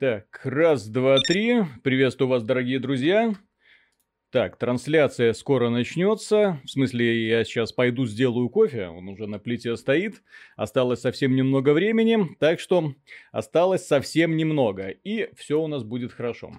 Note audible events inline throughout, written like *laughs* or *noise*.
Так, раз, два, три. Приветствую вас, дорогие друзья. Так, трансляция скоро начнется. В смысле, я сейчас пойду сделаю кофе. Он уже на плите стоит. Осталось совсем немного времени. Так что осталось совсем немного. И все у нас будет хорошо.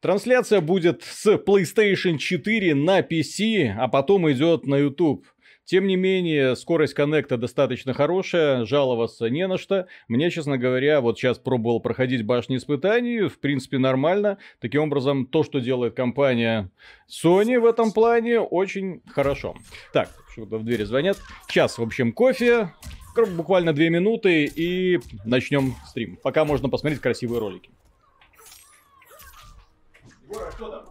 Трансляция будет с PlayStation 4 на PC, а потом идет на YouTube. Тем не менее, скорость коннекта достаточно хорошая, жаловаться не на что. Мне, честно говоря, вот сейчас пробовал проходить башни испытаний, в принципе, нормально. Таким образом, то, что делает компания Sony в этом плане, очень хорошо. Так, что-то в двери звонят. Сейчас, в общем, кофе, буквально две минуты и начнем стрим. Пока можно посмотреть красивые ролики. Егор, а что там?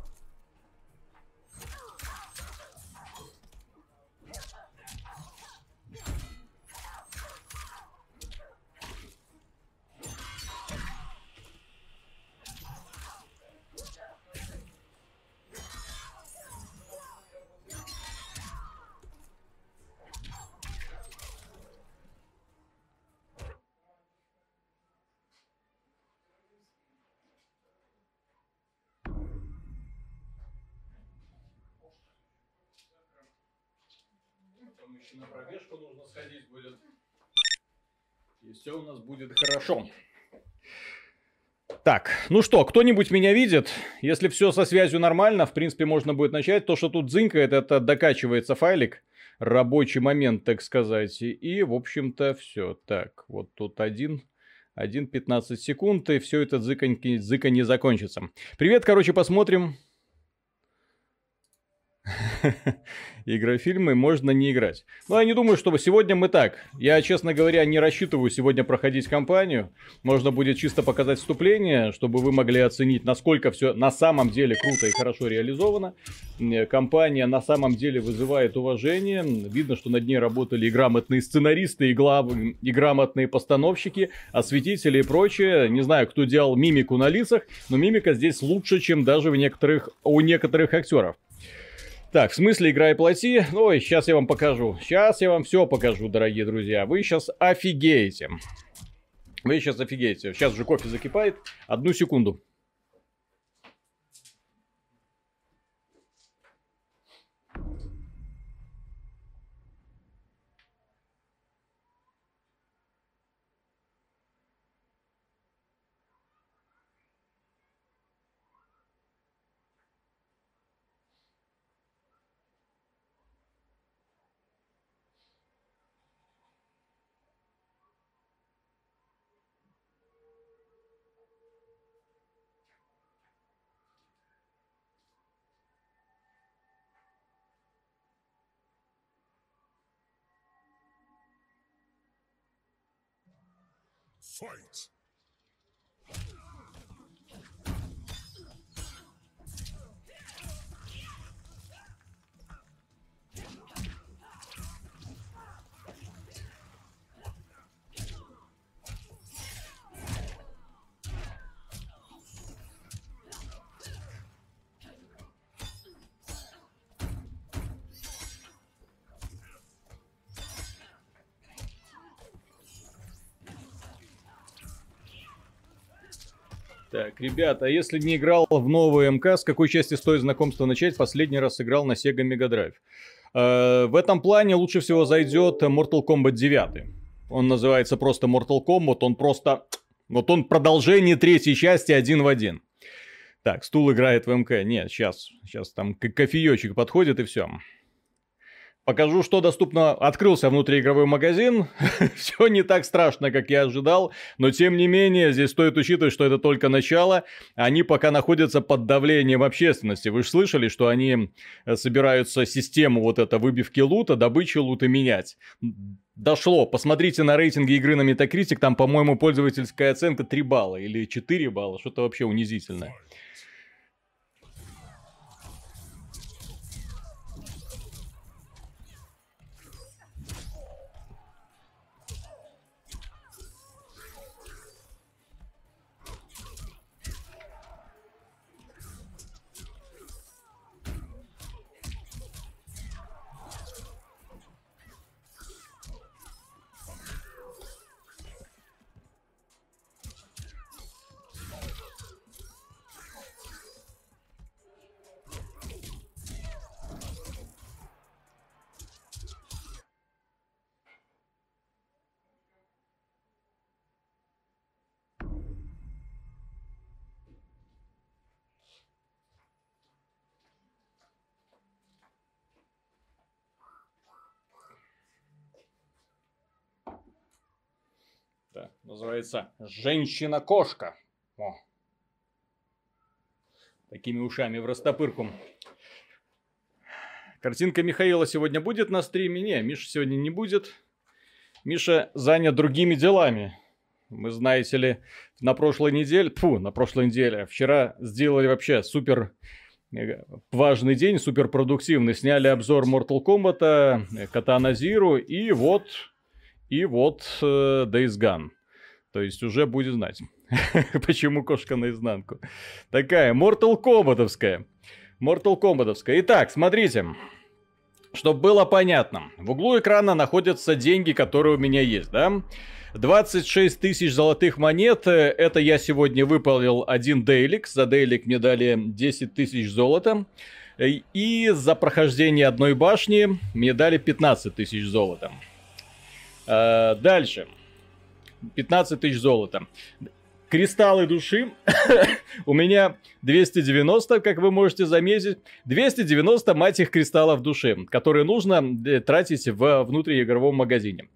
Будет. И все у нас будет хорошо. Так, ну что, кто-нибудь меня видит? Если все со связью нормально, в принципе, можно будет начать. То, что тут зынкает, это докачивается файлик. Рабочий момент, так сказать. И, в общем-то, все. Так, вот тут один... 1.15 секунд, и все это зыка не закончится. Привет, короче, посмотрим. *laughs* игрофильмы можно не играть. Но я не думаю, что сегодня мы так. Я, честно говоря, не рассчитываю сегодня проходить кампанию. Можно будет чисто показать вступление, чтобы вы могли оценить, насколько все на самом деле круто и хорошо реализовано. Компания на самом деле вызывает уважение. Видно, что над ней работали и грамотные сценаристы, и, глав... и грамотные постановщики, осветители и прочее. Не знаю, кто делал мимику на лицах, но мимика здесь лучше, чем даже в некоторых... у некоторых актеров. Так, в смысле игра и плати? Ой, сейчас я вам покажу. Сейчас я вам все покажу, дорогие друзья. Вы сейчас офигеете. Вы сейчас офигеете. Сейчас же кофе закипает. Одну секунду. Fight! Так, а если не играл в новую МК, с какой части стоит знакомство начать? Последний раз играл на Sega Mega Drive. Э, в этом плане лучше всего зайдет Mortal Kombat 9. Он называется просто Mortal Kombat, он просто... Вот он продолжение третьей части один в один. Так, стул играет в МК. Нет, сейчас, сейчас там кофеечек подходит и все. Покажу, что доступно. Открылся внутриигровой магазин. *laughs* Все не так страшно, как я ожидал. Но тем не менее, здесь стоит учитывать, что это только начало. Они пока находятся под давлением общественности. Вы же слышали, что они э, собираются систему вот это выбивки лута, добычи лута менять. Дошло. Посмотрите на рейтинги игры на Metacritic. Там, по-моему, пользовательская оценка 3 балла или 4 балла. Что-то вообще унизительное. Называется женщина-кошка. О. Такими ушами в растопырку. Картинка Михаила сегодня будет на стриме? Не, Миша сегодня не будет. Миша занят другими делами. Мы, знаете ли, на прошлой неделе, фу, на прошлой неделе, вчера сделали вообще супер э, важный день, супер продуктивный. Сняли обзор Mortal Kombat, Katana Zero и вот, и вот э, Days Gone. То есть уже будет знать, *laughs* почему кошка наизнанку. Такая, Mortal Kombatовская. Mortal Kombatовская. Итак, смотрите. Чтобы было понятно, в углу экрана находятся деньги, которые у меня есть, да? 26 тысяч золотых монет, это я сегодня выполнил один дейлик, за дейлик мне дали 10 тысяч золота. И за прохождение одной башни мне дали 15 тысяч золота. А, дальше. 15 тысяч золота кристаллы души. *laughs* У меня 290, как вы можете заметить. 290, мать их, кристаллов души, которые нужно э, тратить в внутриигровом магазине.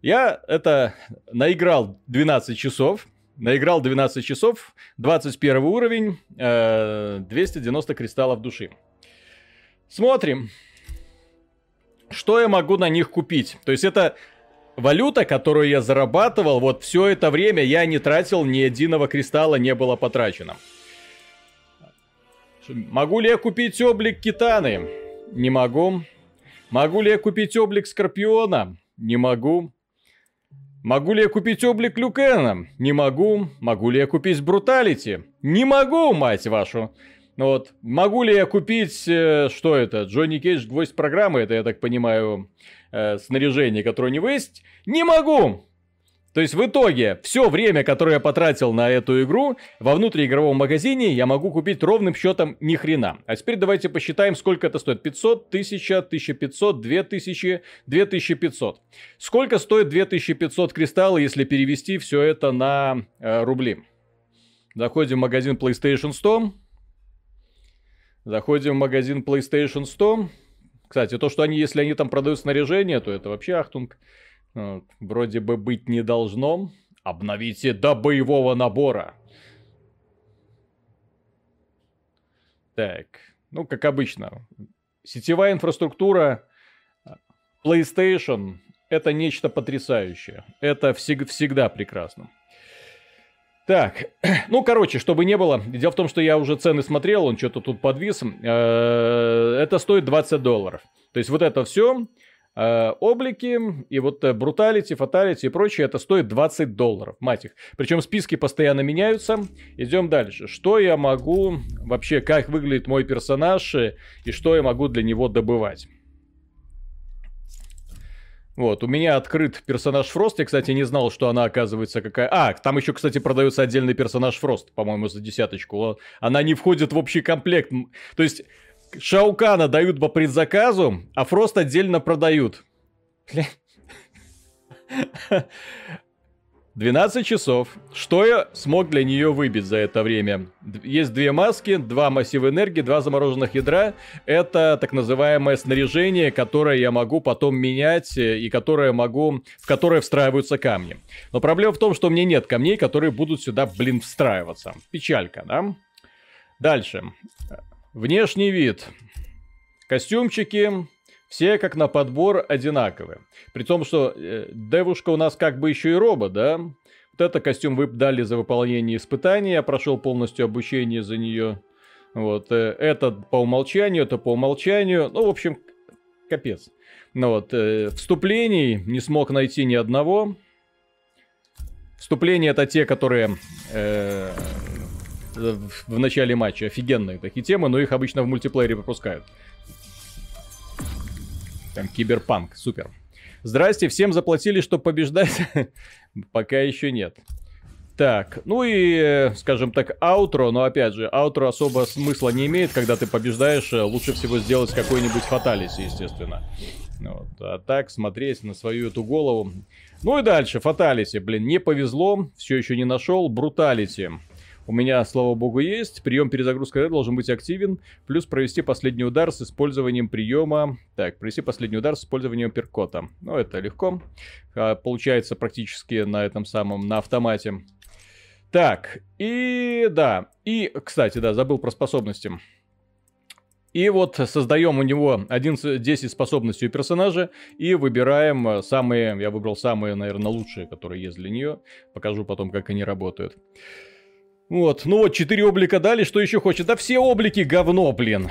Я это наиграл 12 часов. Наиграл 12 часов, 21 уровень, 290 э, кристаллов души. Смотрим, что я могу на них купить. То есть это валюта, которую я зарабатывал, вот все это время я не тратил ни единого кристалла, не было потрачено. Могу ли я купить облик Китаны? Не могу. Могу ли я купить облик Скорпиона? Не могу. Могу ли я купить облик Люкена? Не могу. Могу ли я купить Бруталити? Не могу, мать вашу. Вот. Могу ли я купить, э, что это, Джонни Кейдж, гвоздь программы, это, я так понимаю, э, снаряжение, которое у него есть? Не могу! То есть в итоге все время, которое я потратил на эту игру, во внутриигровом магазине я могу купить ровным счетом ни хрена. А теперь давайте посчитаем, сколько это стоит. 500, 1000, 1500, 2000, 2500. Сколько стоит 2500 кристаллов, если перевести все это на э, рубли? Заходим в магазин PlayStation 100. Заходим в магазин PlayStation 100. Кстати, то, что они, если они там продают снаряжение, то это вообще ахтунг. Вот, вроде бы быть не должно. Обновите до боевого набора. Так, ну, как обычно. Сетевая инфраструктура PlayStation это нечто потрясающее. Это всег- всегда прекрасно. Так, *clears throat* ну, короче, чтобы не было. Дело в том, что я уже цены смотрел, он что-то тут подвис. Э, это стоит 20 долларов. То есть вот это все, э, облики и вот бруталити, фаталити и прочее, это стоит 20 долларов, мать их. Причем списки постоянно меняются. Идем дальше. Что я могу, вообще, как выглядит мой персонаж и что я могу для него добывать? Вот, у меня открыт персонаж Фрост. Я, кстати, не знал, что она оказывается какая... А, там еще, кстати, продается отдельный персонаж Фрост, по-моему, за десяточку. Она не входит в общий комплект. То есть, Шаукана дают по предзаказу, а Фрост отдельно продают. 12 часов. Что я смог для нее выбить за это время? Есть две маски, два массива энергии, два замороженных ядра. Это так называемое снаряжение, которое я могу потом менять э, и которое могу, в которое встраиваются камни. Но проблема в том, что у меня нет камней, которые будут сюда, блин, встраиваться. Печалька, да? Дальше. Внешний вид. Костюмчики, все как на подбор одинаковые. При том, что э, девушка у нас как бы еще и робот, да? Вот это костюм вы дали за выполнение испытания, я прошел полностью обучение за нее. Вот, э, это по умолчанию, это по умолчанию. Ну, в общем, капец. Ну вот, э, вступлений не смог найти ни одного. Вступления это те, которые э, в, в начале матча офигенные такие темы, но их обычно в мультиплеере пропускают. Там киберпанк, супер. Здрасте, всем заплатили, чтобы побеждать? *laughs* Пока еще нет. Так, ну и, скажем так, аутро, но опять же, аутро особо смысла не имеет, когда ты побеждаешь, лучше всего сделать какой-нибудь фаталиси, естественно. Вот. А так, смотреть на свою эту голову. Ну и дальше, фаталиси, блин, не повезло, все еще не нашел, бруталити. У меня, слава богу, есть. Прием перезагрузка должен быть активен. Плюс провести последний удар с использованием приема... Так, провести последний удар с использованием перкота. Ну, это легко. А, получается практически на этом самом, на автомате. Так, и да. И, кстати, да, забыл про способности. И вот создаем у него 11, 10 способностей у персонажа и выбираем э, самые, я выбрал самые, наверное, лучшие, которые есть для нее. Покажу потом, как они работают. Вот, ну вот, 4 облика дали, что еще хочет? Да все облики говно, блин.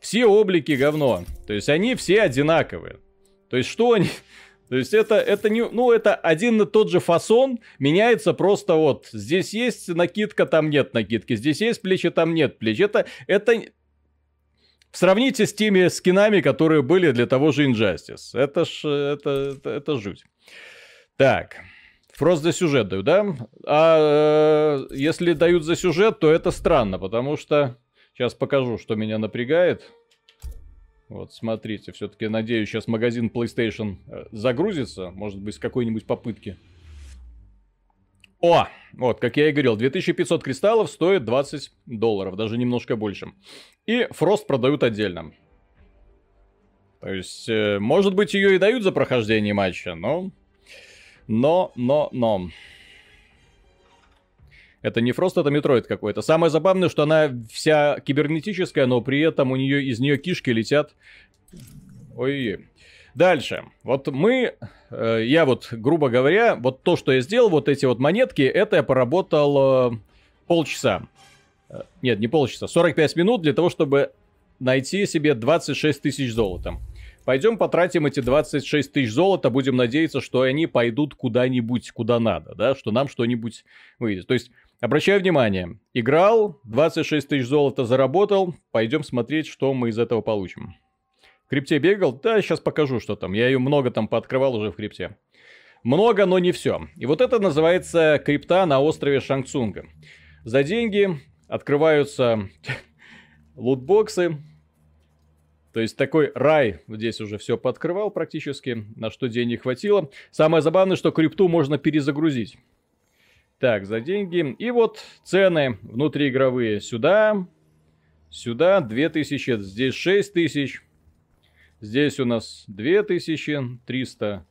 Все облики говно. То есть они все одинаковые. То есть что они... То есть это, это не, ну это один и тот же фасон, меняется просто вот, здесь есть накидка, там нет накидки, здесь есть плечи, там нет плеч. Это, это, сравните с теми скинами, которые были для того же Injustice. Это ж, это, это, это жуть. Так, Фрост за сюжет дают, да? А э, если дают за сюжет, то это странно, потому что... Сейчас покажу, что меня напрягает. Вот, смотрите, все-таки, надеюсь, сейчас магазин PlayStation э, загрузится, может быть, с какой-нибудь попытки. О, вот, как я и говорил, 2500 кристаллов стоит 20 долларов, даже немножко больше. И Frost продают отдельно. То есть, э, может быть, ее и дают за прохождение матча, но... Но, но, но... Это не Frost, это Metroid какой-то. Самое забавное, что она вся кибернетическая, но при этом у нее из нее кишки летят. Ой. Дальше. Вот мы, э, я вот, грубо говоря, вот то, что я сделал, вот эти вот монетки, это я поработал э, полчаса. Э, нет, не полчаса, 45 минут для того, чтобы найти себе 26 тысяч золота. Пойдем потратим эти 26 тысяч золота, будем надеяться, что они пойдут куда-нибудь, куда надо, да, что нам что-нибудь выйдет. То есть Обращаю внимание, играл, 26 тысяч золота заработал, пойдем смотреть, что мы из этого получим. В крипте бегал? Да, сейчас покажу, что там. Я ее много там пооткрывал уже в крипте. Много, но не все. И вот это называется крипта на острове Шангцунга. За деньги открываются *laughs* лутбоксы. То есть такой рай здесь уже все подкрывал практически, на что денег хватило. Самое забавное, что крипту можно перезагрузить. Так, за деньги. И вот цены внутриигровые. Сюда, сюда 2000, здесь 6000. Здесь у нас 2300.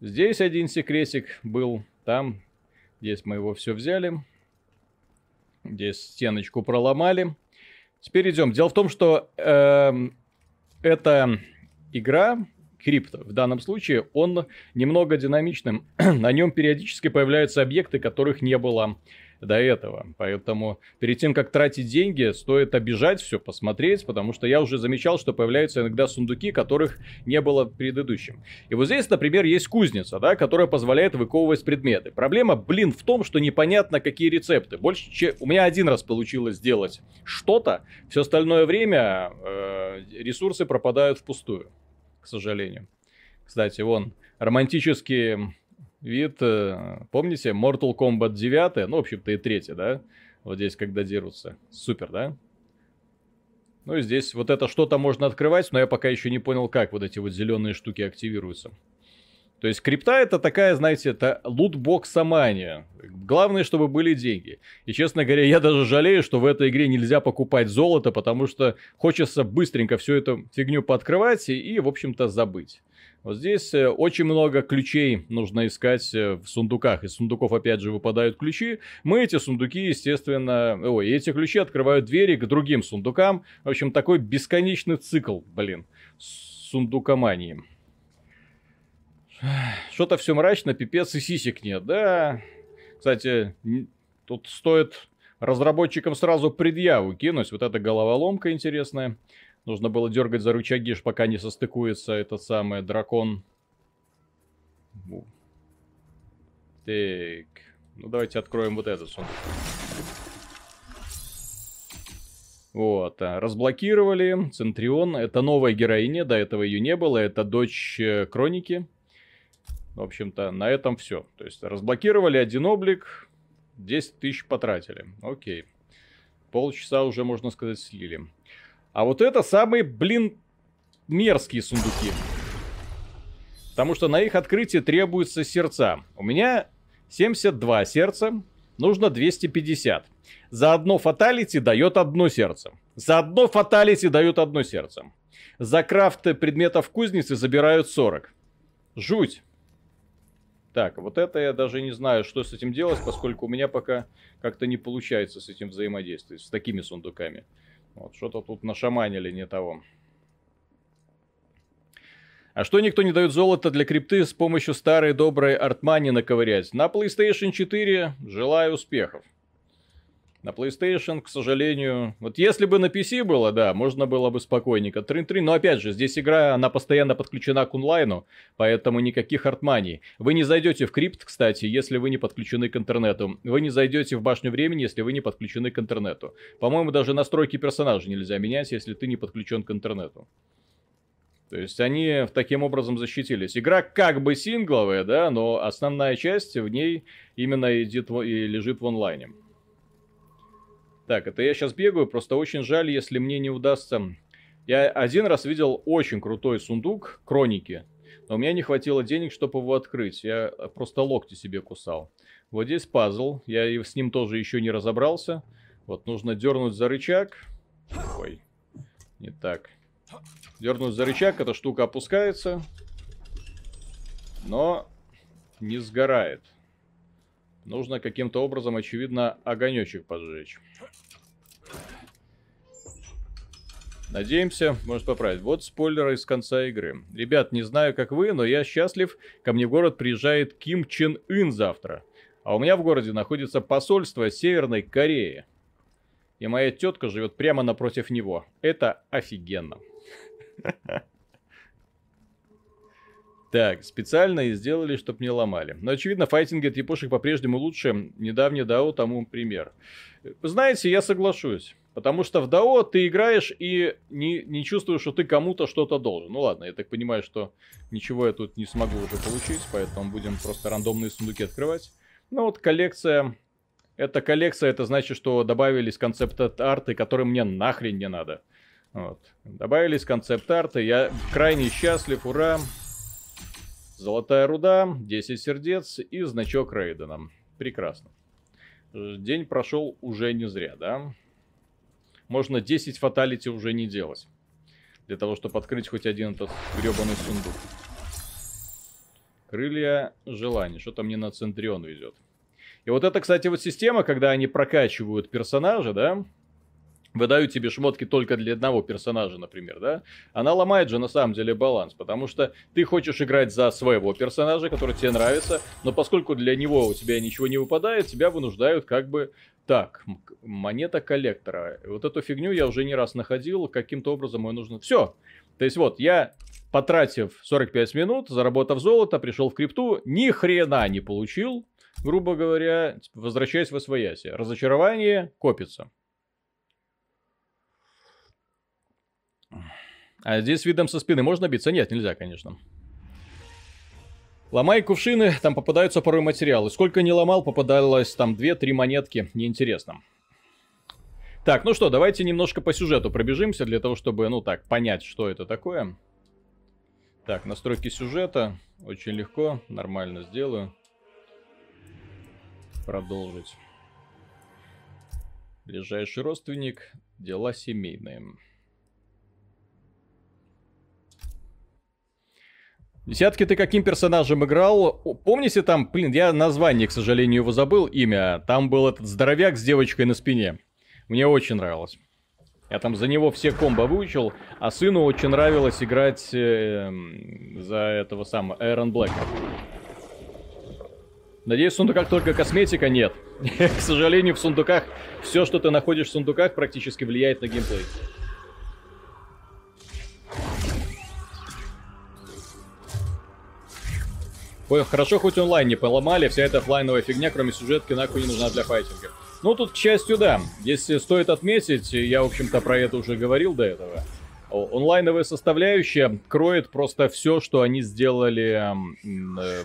Здесь один секретик был, там, здесь мы его все взяли. Здесь стеночку проломали. Теперь идем. Дело в том, что э, эта игра крипто. В данном случае он немного динамичным. *clears throat* На нем периодически появляются объекты, которых не было до этого. Поэтому перед тем, как тратить деньги, стоит обижать все, посмотреть, потому что я уже замечал, что появляются иногда сундуки, которых не было предыдущим. И вот здесь, например, есть кузница, да, которая позволяет выковывать предметы. Проблема, блин, в том, что непонятно, какие рецепты. Больше, чем... У меня один раз получилось сделать что-то, все остальное время э, ресурсы пропадают впустую к сожалению. Кстати, вон, романтический вид, э, помните, Mortal Kombat 9, ну, в общем-то, и 3, да? Вот здесь, когда дерутся. Супер, да? Ну и здесь вот это что-то можно открывать, но я пока еще не понял, как вот эти вот зеленые штуки активируются. То есть крипта это такая, знаете, это лутбоксомания. Главное, чтобы были деньги. И, честно говоря, я даже жалею, что в этой игре нельзя покупать золото, потому что хочется быстренько всю эту фигню пооткрывать и, и в общем-то, забыть. Вот здесь э, очень много ключей нужно искать э, в сундуках. Из сундуков, опять же, выпадают ключи. Мы эти сундуки, естественно... Ой, эти ключи открывают двери к другим сундукам. В общем, такой бесконечный цикл, блин, сундукомании. Что-то все мрачно, пипец и сисек нет, да. Кстати, тут стоит разработчикам сразу предъяву кинуть. Вот эта головоломка интересная. Нужно было дергать за рычаги, пока не состыкуется этот самый дракон. Так. Ну, давайте откроем вот этот сундук. Вот, а, разблокировали. Центрион. Это новая героиня, до этого ее не было. Это дочь э, Кроники. В общем-то, на этом все. То есть разблокировали один облик, 10 тысяч потратили. Окей. Полчаса уже, можно сказать, слили. А вот это самые, блин, мерзкие сундуки. Потому что на их открытие требуются сердца. У меня 72 сердца. нужно 250. За одно фаталити дает одно сердце. За одно фаталити дают одно сердце. За крафт предметов кузницы забирают 40. Жуть. Так, вот это я даже не знаю, что с этим делать, поскольку у меня пока как-то не получается с этим взаимодействовать, с такими сундуками. Вот, что-то тут нашаманили не того. А что никто не дает золото для крипты с помощью старой доброй артмани наковырять? На PlayStation 4 желаю успехов. На PlayStation, к сожалению... Вот если бы на PC было, да, можно было бы спокойненько. Трин-трин. Но опять же, здесь игра, она постоянно подключена к онлайну, поэтому никаких артманий. Вы не зайдете в крипт, кстати, если вы не подключены к интернету. Вы не зайдете в башню времени, если вы не подключены к интернету. По-моему, даже настройки персонажа нельзя менять, если ты не подключен к интернету. То есть они таким образом защитились. Игра как бы сингловая, да, но основная часть в ней именно идет и лежит в онлайне. Так, это я сейчас бегаю, просто очень жаль, если мне не удастся... Я один раз видел очень крутой сундук Кроники, но у меня не хватило денег, чтобы его открыть. Я просто локти себе кусал. Вот здесь пазл, я с ним тоже еще не разобрался. Вот нужно дернуть за рычаг. Ой, не так. Дернуть за рычаг, эта штука опускается, но не сгорает. Нужно каким-то образом, очевидно, огонечек поджечь. Надеемся, может поправить. Вот спойлеры из конца игры. Ребят, не знаю, как вы, но я счастлив. Ко мне в город приезжает Ким Чен Ын завтра. А у меня в городе находится посольство Северной Кореи. И моя тетка живет прямо напротив него. Это офигенно. Так, специально и сделали, чтобы не ломали. Но, очевидно, файтинги от япошек по-прежнему лучше. Недавний дао тому пример. Знаете, я соглашусь. Потому что в дао ты играешь и не, не чувствуешь, что ты кому-то что-то должен. Ну ладно, я так понимаю, что ничего я тут не смогу уже получить, поэтому будем просто рандомные сундуки открывать. Ну вот коллекция. Эта коллекция, это значит, что добавились концепт-арты, которые мне нахрен не надо. Вот. Добавились концепт-арты, я крайне счастлив, ура. Золотая руда, 10 сердец и значок Рейдена. Прекрасно. День прошел уже не зря, да? Можно 10 фаталити уже не делать. Для того, чтобы открыть хоть один этот гребаный сундук. Крылья желаний. Что-то мне на Центрион везет. И вот это, кстати, вот система, когда они прокачивают персонажа, да? Выдают тебе шмотки только для одного персонажа, например, да, она ломает же на самом деле баланс, потому что ты хочешь играть за своего персонажа, который тебе нравится, но поскольку для него у тебя ничего не выпадает, тебя вынуждают как бы так, монета коллектора. Вот эту фигню я уже не раз находил, каким-то образом ее нужно... Все. То есть вот, я, потратив 45 минут, заработав золото, пришел в крипту, ни хрена не получил, грубо говоря, возвращаясь в освояси. Разочарование копится. А здесь видом со спины можно биться? Нет, нельзя, конечно. Ломай кувшины, там попадаются порой материалы. Сколько не ломал, попадалось там 2-3 монетки. Неинтересно. Так, ну что, давайте немножко по сюжету пробежимся, для того, чтобы, ну так, понять, что это такое. Так, настройки сюжета. Очень легко, нормально сделаю. Продолжить. Ближайший родственник, дела семейные. Десятки ты каким персонажем играл? Помните там, блин, я название, к сожалению, его забыл, имя. Там был этот здоровяк с девочкой на спине. Мне очень нравилось. Я там за него все комбо выучил, а сыну очень нравилось играть э, за этого самого Эрон Блэка. Надеюсь, в сундуках только косметика нет. *laughs* К сожалению, в сундуках все, что ты находишь в сундуках, практически влияет на геймплей. Хорошо, хоть онлайн не поломали, вся эта офлайновая фигня, кроме сюжетки, нахуй не нужна для файтинга. Ну, тут, к счастью, да. Если стоит отметить, я, в общем-то, про это уже говорил до этого. Онлайновая составляющая кроет просто все, что они сделали э,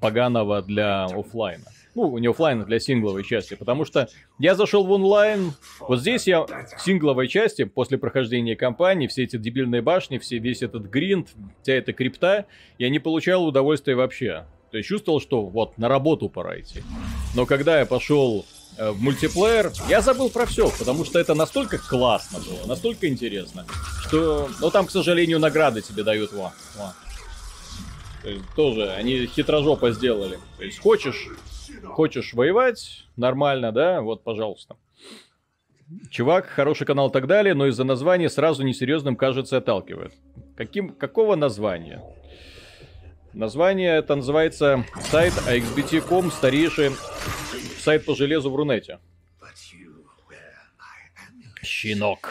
поганого для офлайна ну, не офлайн, для сингловой части, потому что я зашел в онлайн, вот здесь я в сингловой части, после прохождения кампании, все эти дебильные башни, все, весь этот гринд, вся эта крипта, я не получал удовольствия вообще. То есть чувствовал, что вот на работу пора идти. Но когда я пошел э, в мультиплеер, я забыл про все, потому что это настолько классно было, настолько интересно, что... Но там, к сожалению, награды тебе дают, во, во. То есть тоже они хитрожопо сделали. То есть хочешь, хочешь воевать нормально, да, вот, пожалуйста. Чувак, хороший канал и так далее, но из-за названия сразу несерьезным, кажется, отталкивает. Каким, какого названия? Название это называется сайт AXBT.com, старейший сайт по железу в Рунете. Щенок.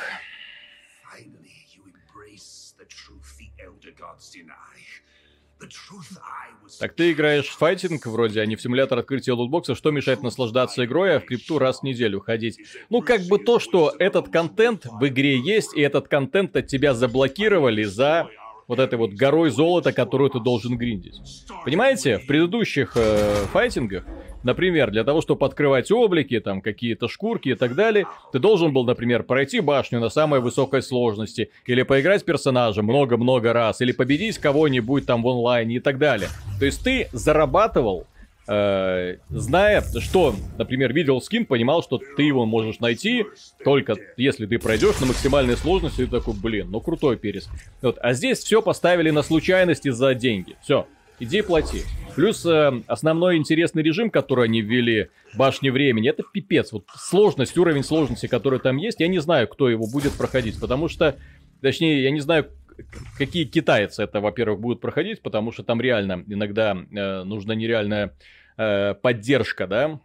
Так ты играешь в файтинг вроде, а не в симулятор открытия лутбокса, что мешает наслаждаться игрой, а в крипту раз в неделю ходить? Ну, как бы то, что этот контент в игре есть, и этот контент от тебя заблокировали за вот этой вот горой золота, которую ты должен гриндить. Понимаете, в предыдущих э, файтингах, например, для того, чтобы открывать облики, там какие-то шкурки и так далее, ты должен был, например, пройти башню на самой высокой сложности, или поиграть с персонажем много-много раз, или победить кого-нибудь там в онлайне и так далее. То есть ты зарабатывал э, зная, что, например, видел скин, понимал, что ты его можешь найти только если ты пройдешь на максимальной сложности, и такой, блин, ну крутой перес. Вот. А здесь все поставили на случайности за деньги. Все, иди плати. Плюс э, основной интересный режим, который они ввели, башни времени, это пипец. Вот сложность, уровень сложности, который там есть, я не знаю, кто его будет проходить, потому что, точнее, я не знаю, какие китайцы это, во-первых, будут проходить, потому что там реально иногда э, нужна нереальная э, поддержка, да,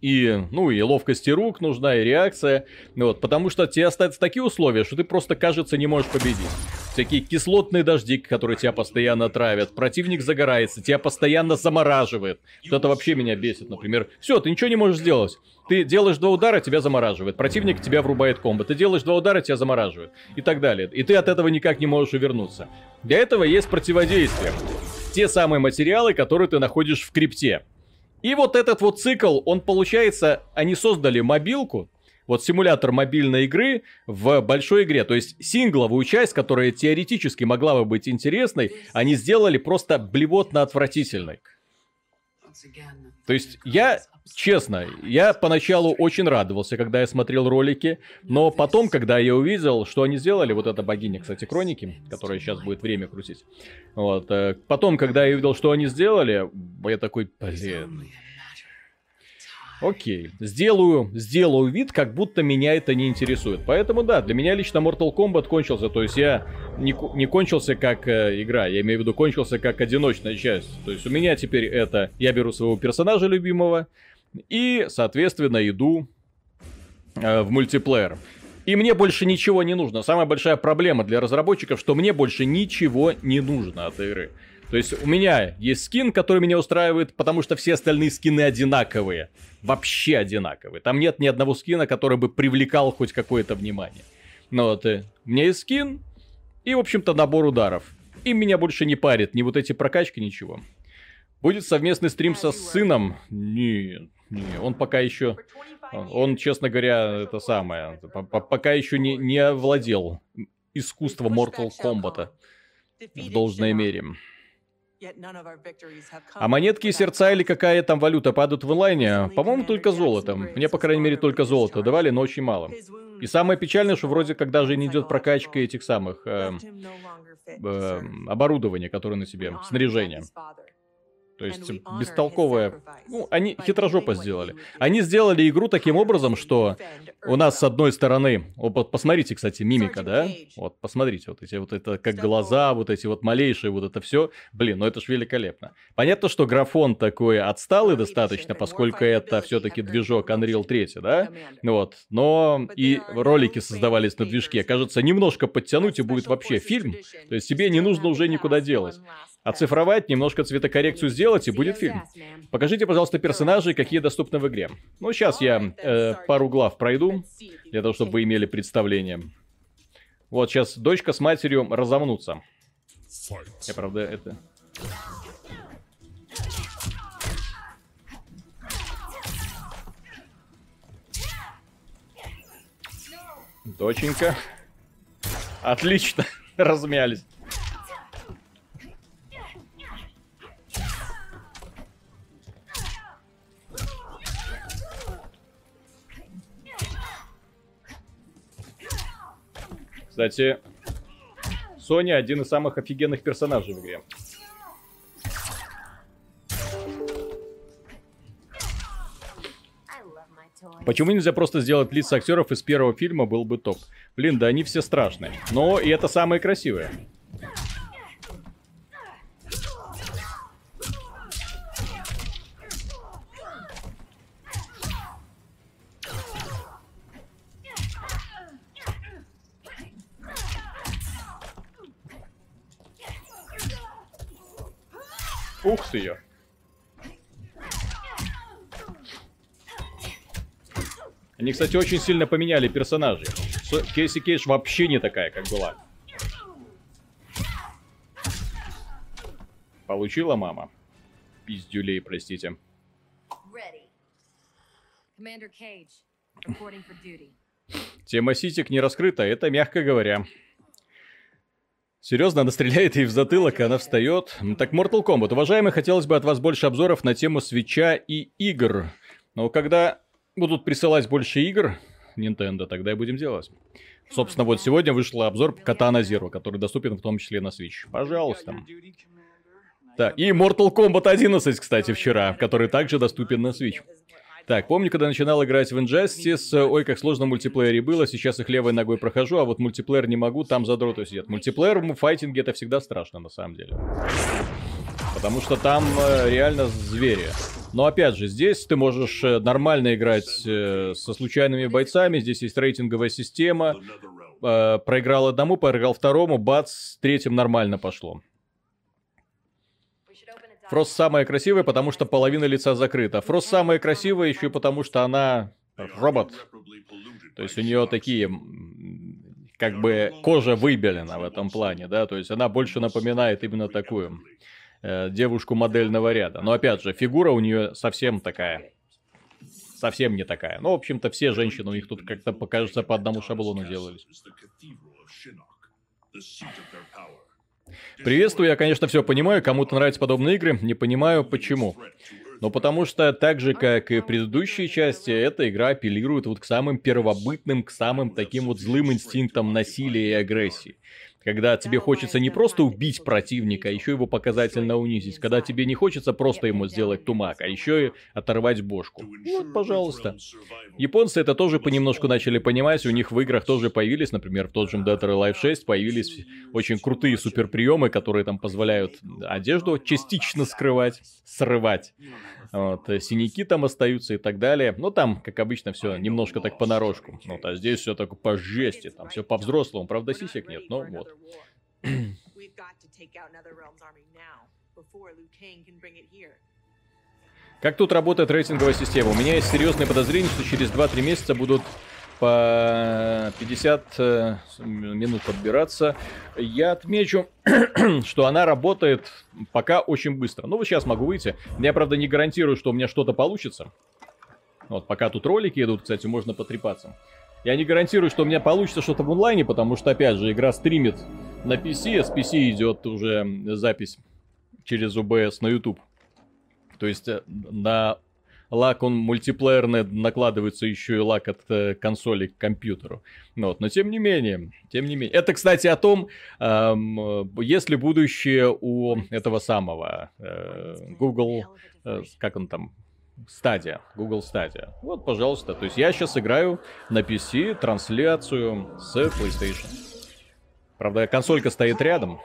и, ну, и ловкости рук нужна, и реакция. Вот, потому что тебе остаются такие условия, что ты просто, кажется, не можешь победить. Всякие кислотные дожди, которые тебя постоянно травят. Противник загорается, тебя постоянно замораживает. Вот это вообще меня бесит, например. Все, ты ничего не можешь сделать. Ты делаешь два удара, тебя замораживает. Противник тебя врубает комбо. Ты делаешь два удара, тебя замораживает. И так далее. И ты от этого никак не можешь увернуться. Для этого есть противодействие те самые материалы, которые ты находишь в крипте. И вот этот вот цикл, он получается, они создали мобилку, вот симулятор мобильной игры в большой игре. То есть сингловую часть, которая теоретически могла бы быть интересной, они сделали просто блевотно отвратительной. То есть я Честно, я поначалу очень радовался, когда я смотрел ролики, но потом, когда я увидел, что они сделали, вот эта богиня, кстати, Хроники, которая сейчас будет время крутить, вот, э, потом, когда я увидел, что они сделали, я такой, блин, Окей, сделаю, сделаю вид, как будто меня это не интересует. Поэтому да, для меня лично Mortal Kombat кончился. То есть я не, не кончился как э, игра, я имею в виду кончился как одиночная часть. То есть у меня теперь это, я беру своего персонажа любимого, и, соответственно, иду э, в мультиплеер. И мне больше ничего не нужно. Самая большая проблема для разработчиков, что мне больше ничего не нужно от игры. То есть у меня есть скин, который меня устраивает, потому что все остальные скины одинаковые. Вообще одинаковые. Там нет ни одного скина, который бы привлекал хоть какое-то внимание. Но вот, э, у меня есть скин и, в общем-то, набор ударов. И меня больше не парит ни вот эти прокачки, ничего. Будет совместный стрим со сыном? Нет. Он пока еще, он, честно говоря, это самое, пока еще не, не овладел искусством Mortal Kombat в должной мере. А монетки и сердца или какая там валюта падают в онлайне? По-моему, только золотом. Мне, по крайней мере, только золото давали, но очень мало. И самое печальное, что вроде как даже не идет прокачка этих самых э, э, оборудования, которое на себе, снаряжение. То есть бестолковая... Ну, они хитрожопо сделали. Они сделали игру таким образом, что у нас с одной стороны... Вот посмотрите, кстати, мимика, да? Вот, посмотрите, вот эти вот это как глаза, вот эти вот малейшие, вот это все. Блин, ну это ж великолепно. Понятно, что графон такой отсталый достаточно, поскольку это все-таки движок Unreal 3, да? Вот. Но и ролики создавались на движке. Кажется, немножко подтянуть и будет вообще фильм. То есть тебе не нужно уже никуда делать. Оцифровать, немножко цветокоррекцию сделать, и будет фильм. Покажите, пожалуйста, персонажей, какие доступны в игре. Ну, сейчас я э, пару глав пройду, для того, чтобы вы имели представление. Вот, сейчас дочка с матерью разомнутся. Я, правда, это... Доченька. Отлично, *laughs* размялись. Кстати, Соня один из самых офигенных персонажей в игре. Почему нельзя просто сделать лица актеров из первого фильма, был бы топ. Блин, да они все страшные. Но и это самые красивые. Ух ты ее. Они, кстати, очень сильно поменяли персонажей. Кейси Кейдж вообще не такая, как была. Получила мама. Пиздюлей, простите. Тема ситик не раскрыта, это мягко говоря. Серьезно, она стреляет ей в затылок, и она встает. Так, Mortal Kombat. Уважаемый, хотелось бы от вас больше обзоров на тему свеча и игр. Но когда будут присылать больше игр Nintendo, тогда и будем делать. Собственно, вот сегодня вышел обзор Katana Zero, который доступен в том числе на Switch. Пожалуйста. Так, и Mortal Kombat 11, кстати, вчера, который также доступен на Switch. Так, помню, когда начинал играть в Injustice, ой, как сложно в мультиплеере было, сейчас их левой ногой прохожу, а вот мультиплеер не могу, там задроты сидят. Мультиплеер в файтинге это всегда страшно, на самом деле. Потому что там э, реально звери. Но опять же, здесь ты можешь э, нормально играть э, со случайными бойцами, здесь есть рейтинговая система. Э, проиграл одному, проиграл второму, бац, третьим нормально пошло. Фрост самая красивая, потому что половина лица закрыта. Фрост самая красивая еще и потому, что она робот. То есть у нее такие, как бы, кожа выбелена в этом плане, да, то есть она больше напоминает именно такую э, девушку модельного ряда. Но опять же, фигура у нее совсем такая. Совсем не такая. Ну, в общем-то, все женщины у них тут как-то, покажется, по одному шаблону делались. Приветствую, я, конечно, все понимаю, кому-то нравятся подобные игры, не понимаю, почему. Но потому что, так же, как и предыдущие части, эта игра апеллирует вот к самым первобытным, к самым таким вот злым инстинктам насилия и агрессии. Когда тебе хочется не просто убить противника, а еще его показательно унизить. Когда тебе не хочется просто ему сделать тумак, а еще и оторвать бошку. Вот, пожалуйста. Японцы это тоже понемножку начали понимать. У них в играх тоже появились, например, в тот же Dead or Alive 6 появились очень крутые суперприемы, которые там позволяют одежду частично скрывать, срывать. Вот, синяки там остаются и так далее. Но там, как обычно, все немножко так понарошку. Вот, а здесь все так по жести, там все по-взрослому. Правда, сисек нет, но вот. Как тут работает рейтинговая система? У меня есть серьезное подозрение, что через 2-3 месяца будут по 50 э, минут подбираться. Я отмечу, *clears throat* что она работает пока очень быстро. Ну, вот сейчас могу выйти. Я, правда, не гарантирую, что у меня что-то получится. Вот, пока тут ролики идут, кстати, можно потрепаться. Я не гарантирую, что у меня получится что-то в онлайне, потому что, опять же, игра стримит на PC, а с PC идет уже запись через OBS на YouTube. То есть э, на лак, он мультиплеерный, накладывается еще и лак от э, консоли к компьютеру. Ну вот. Но тем не менее, тем не менее. Это, кстати, о том, эм, есть будущее у этого самого э, Google, э, как он там, Stadia, Google Stadia. Вот, пожалуйста. То есть я сейчас играю на PC трансляцию с PlayStation. Правда, консолька стоит рядом.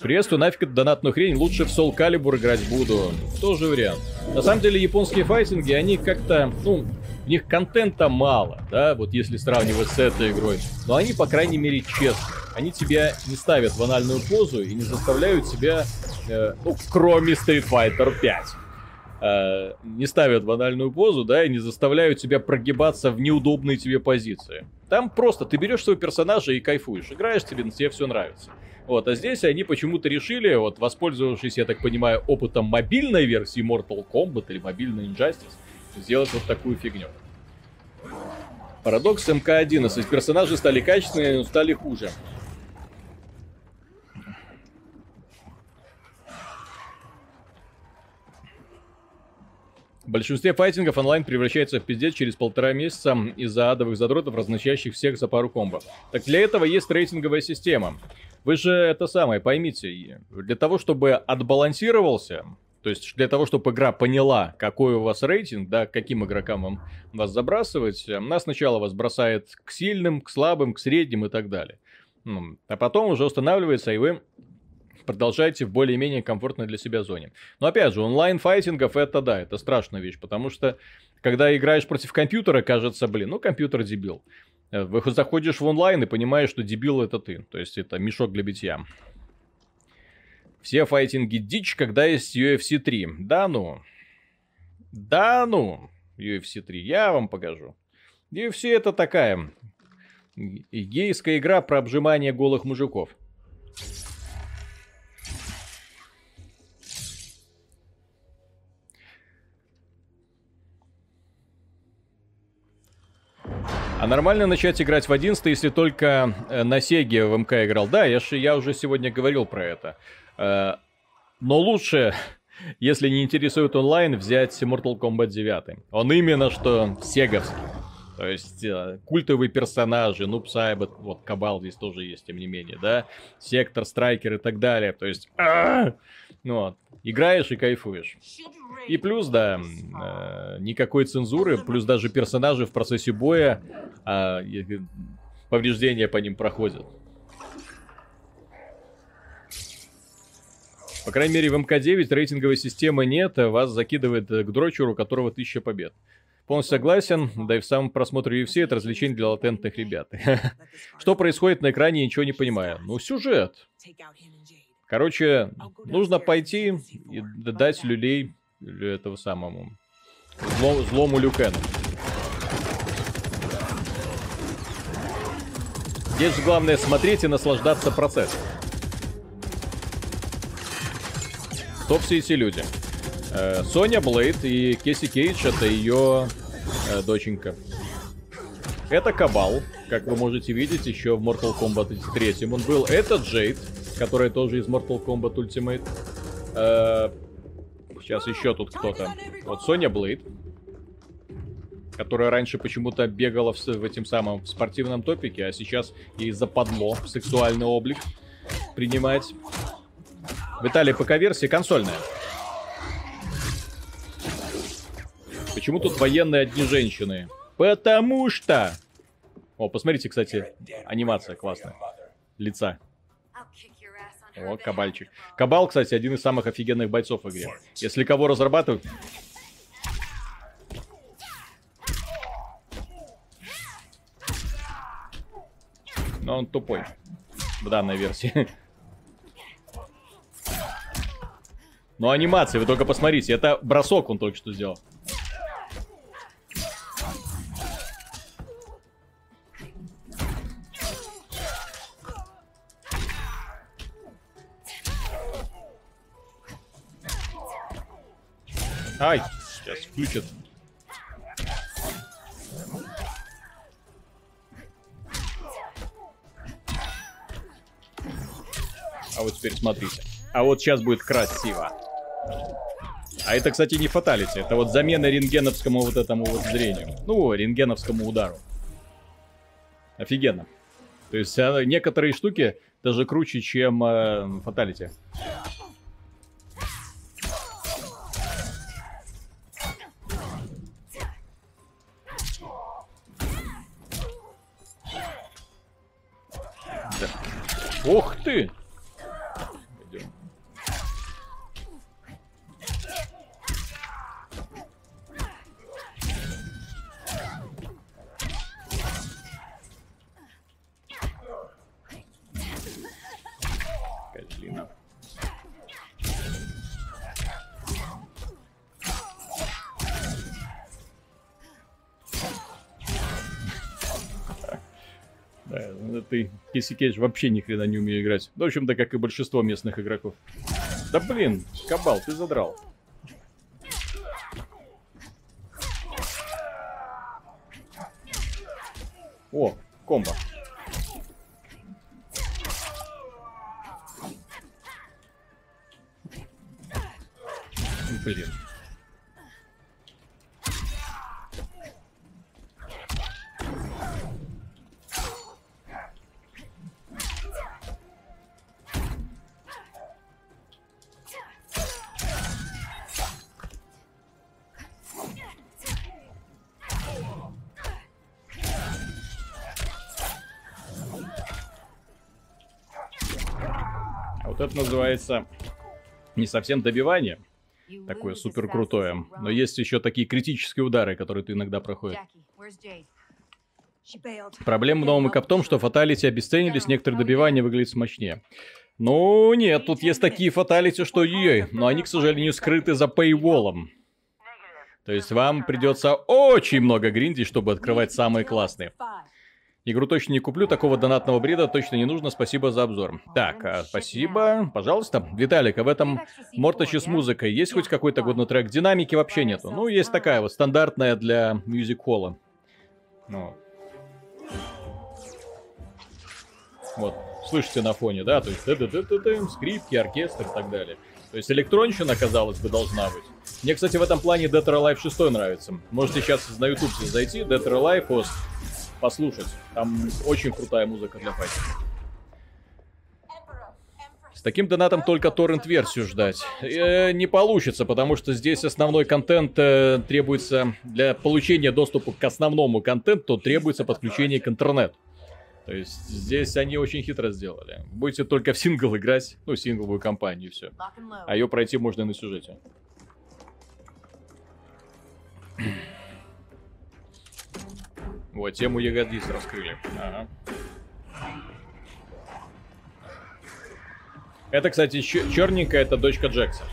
Приветствую, нафиг эту донатную хрень, лучше в Soul Calibur играть буду. Тоже вариант. На самом деле, японские файтинги, они как-то, ну, в них контента мало, да, вот если сравнивать с этой игрой. Но они, по крайней мере, честны. Они тебя не ставят в анальную позу и не заставляют тебя, э, ну, кроме Street Fighter 5 э, не ставят в анальную позу, да, и не заставляют тебя прогибаться в неудобные тебе позиции. Там просто ты берешь своего персонажа и кайфуешь. Играешь тебе, тебе все нравится. Вот, а здесь они почему-то решили, вот, воспользовавшись, я так понимаю, опытом мобильной версии Mortal Kombat или мобильной Injustice, сделать вот такую фигню. Парадокс МК-11. Персонажи стали качественнее, но стали хуже. В большинстве файтингов онлайн превращается в пиздец через полтора месяца из-за адовых задротов, разносящих всех за пару комбо. Так для этого есть рейтинговая система. Вы же это самое поймите, для того, чтобы отбалансировался, то есть для того, чтобы игра поняла, какой у вас рейтинг, да, каким игрокам вам вас забрасывать, она сначала вас бросает к сильным, к слабым, к средним и так далее. А потом уже устанавливается, и вы продолжаете в более-менее комфортной для себя зоне. Но опять же, онлайн-файтингов это да, это страшная вещь, потому что когда играешь против компьютера, кажется, блин, ну компьютер дебил. Э, вы заходишь в онлайн и понимаешь, что дебил это ты. То есть это мешок для битья. Все файтинги дичь, когда есть UFC 3. Да ну. Да ну. UFC 3. Я вам покажу. UFC это такая гейская игра про обжимание голых мужиков. А нормально начать играть в 11, если только э, на Сеге в МК играл. Да, я, же, я уже сегодня говорил про это. Э, но лучше, *laughs* если не интересует онлайн, взять Mortal Kombat 9. Он именно что сеговский. То есть э, культовые персонажи, Нуб Сайбет, вот Кабал здесь тоже есть, тем не менее, да, Сектор, Страйкер и так далее. То есть, ну вот, играешь и кайфуешь. И плюс, да, э, никакой цензуры, плюс даже персонажи в процессе боя, э, повреждения по ним проходят. По крайней мере, в МК-9 рейтинговой системы нет, а вас закидывает к дрочеру, у которого 1000 побед. Полностью согласен, да и в самом просмотре UFC это развлечение для латентных ребят. *laughs* Что происходит на экране, ничего не понимаю. Ну, сюжет. Короче, нужно пойти и дать люлей этого самому зло, злому Люкену. Здесь же главное смотреть и наслаждаться процессом. Кто все эти люди? Э, Соня Блейд и Кесси Кейдж это ее э, доченька. Это Кабал, как вы можете видеть, еще в Mortal Kombat 3 он был. Это Джейд, которая тоже из Mortal Kombat Ultimate. Э, сейчас еще тут кто-то. Вот Соня Блейд, которая раньше почему-то бегала в, в этим самом в спортивном топике, а сейчас ей западло сексуальный облик принимать. Виталий, ПК-версия консольная. Почему тут военные одни женщины? Потому что... О, посмотрите, кстати, анимация классная. Лица. О, кабальчик. Кабал, кстати, один из самых офигенных бойцов в игре. Если кого разрабатывают... Но он тупой. В данной версии. Но анимация, вы только посмотрите. Это бросок он только что сделал. Ай, сейчас включат. А вот теперь смотрите. А вот сейчас будет красиво. А это, кстати, не фаталити. Это вот замена рентгеновскому вот этому вот зрению. Ну, рентгеновскому удару. Офигенно. То есть а, некоторые штуки даже круче, чем э, фаталити. Ух ты! Ты, Кейси Кейдж, вообще ни хрена не умею играть. в общем-то, как и большинство местных игроков. Да блин, Кабал, ты задрал. О, комбо. Блин. Называется не совсем добивание, такое супер крутое, но есть еще такие критические удары, которые ты иногда проходишь. Проблема нового в том, что фаталити обесценились, некоторые добивания выглядят мощнее. Ну, нет, тут есть такие фаталити, что ей, но они, к сожалению, скрыты за пейволом. То есть вам придется очень много гриндить, чтобы открывать самые классные. Игру точно не куплю, такого донатного бреда точно не нужно, спасибо за обзор. Так, а, спасибо, пожалуйста. Виталик, а в этом Мортаче с музыкой есть хоть какой-то годный трек? Динамики вообще нету. Ну, есть такая вот, стандартная для мюзик-холла. Ну. Вот, слышите на фоне, да? То есть, скрипки, оркестр и так далее. То есть электронщина, казалось бы, должна быть. Мне, кстати, в этом плане Dead or Alive 6 нравится. Можете сейчас на YouTube зайти, Dead or Alive Host, послушать. Там очень крутая музыка для файтинга. С таким донатом только торрент-версию ждать. Э, не получится, потому что здесь основной контент э, требуется... Для получения доступа к основному контенту требуется подключение к интернету. То есть здесь они очень хитро сделали. Будете только в сингл играть, ну, сингловую кампанию, все. А ее пройти можно и на сюжете. Вот, тему ягодиц раскрыли. Ага. Это, кстати, черненькая, это дочка Джекса.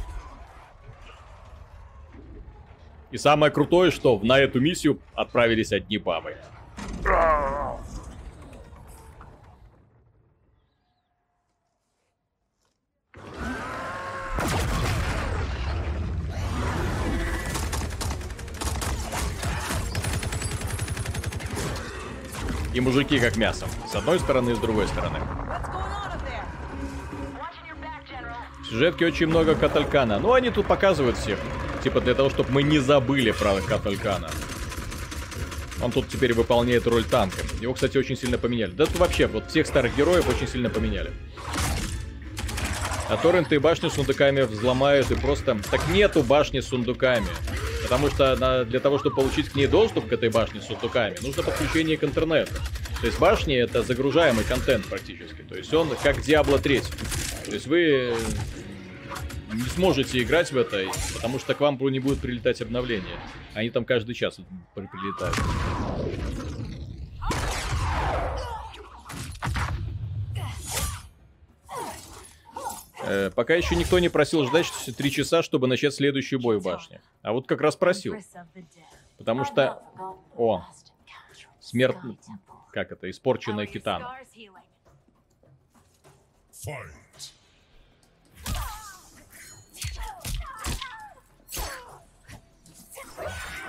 И самое крутое, что на эту миссию отправились одни бабы. И мужики как мясо. С одной стороны и с другой стороны. В сюжетке очень много Каталькана. Ну, они тут показывают всех. Типа для того, чтобы мы не забыли про Каталькана. Он тут теперь выполняет роль танка. Его, кстати, очень сильно поменяли. Да тут вообще, вот всех старых героев очень сильно поменяли. А торренты и башни с сундуками взломают и просто... Так нету башни с сундуками. Потому что на, для того, чтобы получить к ней доступ к этой башне с сундуками, нужно подключение к интернету. То есть башни это загружаемый контент практически. То есть он как Diablo 3. То есть вы не сможете играть в это, потому что к вам не будут прилетать обновления. Они там каждый час прилетают. Э, пока еще никто не просил ждать три часа, чтобы начать следующий бой в башне. А вот как раз просил. Потому что... О, смерть... Как это? Испорченная китана.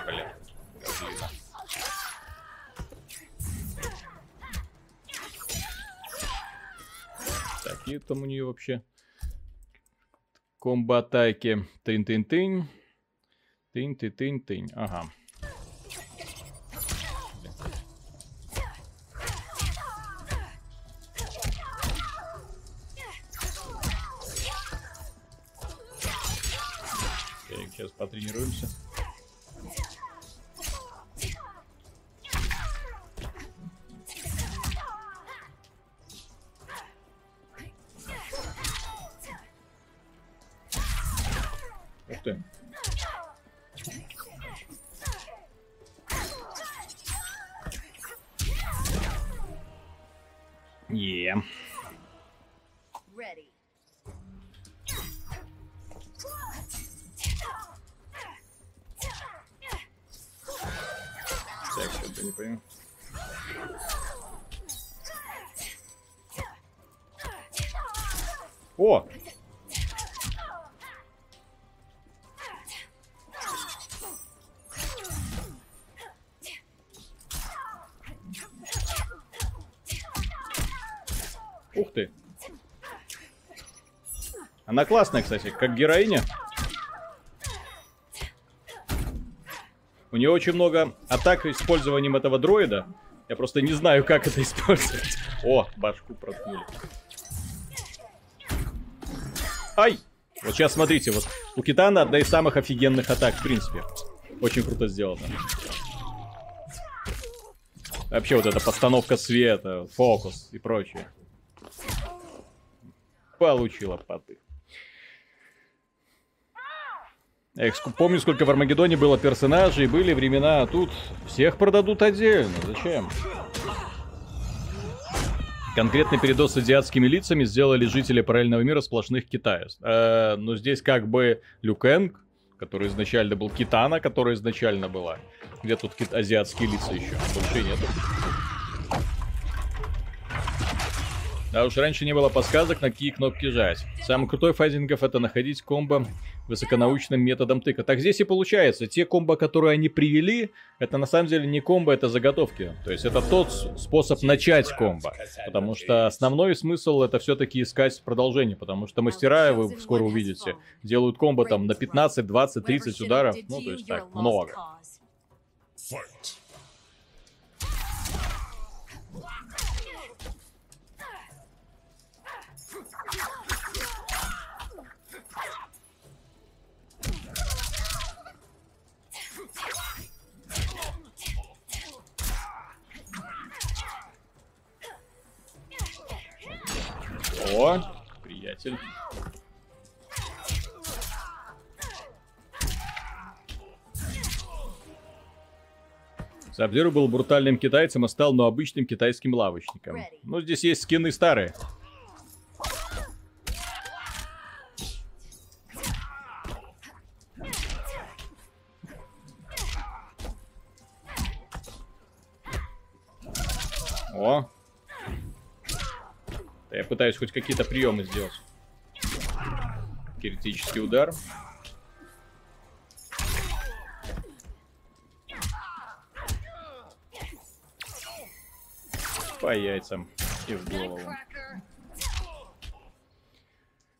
Блин. Какие там у нее вообще Комбо-атаки. Тынь-тынь-тынь. Тынь-тынь-тынь-тынь. Ага. Так, сейчас потренируемся. Ты. Она классная, кстати, как героиня. У нее очень много атак использованием этого дроида. Я просто не знаю, как это использовать. О, башку проткнули. Ай! Вот сейчас смотрите, вот у Китана одна из самых офигенных атак, в принципе. Очень круто сделано. Вообще вот эта постановка света, фокус и прочее. Получила поты. Эх, помню, сколько в Армагеддоне было персонажей, были времена, а тут всех продадут отдельно. Зачем? Конкретный передоз с азиатскими лицами сделали жители параллельного мира сплошных Китая. Э, но здесь как бы Люкенг, который изначально был Китана, которая изначально была. Где тут кит- азиатские лица еще? Больше нету. Да уж раньше не было подсказок, на какие кнопки жать. Самый крутой файтингов это находить комбо высоконаучным методом тыка. Так здесь и получается. Те комбо, которые они привели, это на самом деле не комбо, это заготовки. То есть это тот способ начать комбо. Потому что основной смысл это все-таки искать продолжение. Потому что мастера, вы скоро увидите, делают комбо там на 15, 20, 30 ударов. Ну, то есть так, много. Fight. О, приятель. Сабзиру был брутальным китайцем, а стал, но обычным китайским лавочником. Ну, здесь есть скины старые. О, я пытаюсь хоть какие-то приемы сделать. Критический удар. По яйцам и в голову.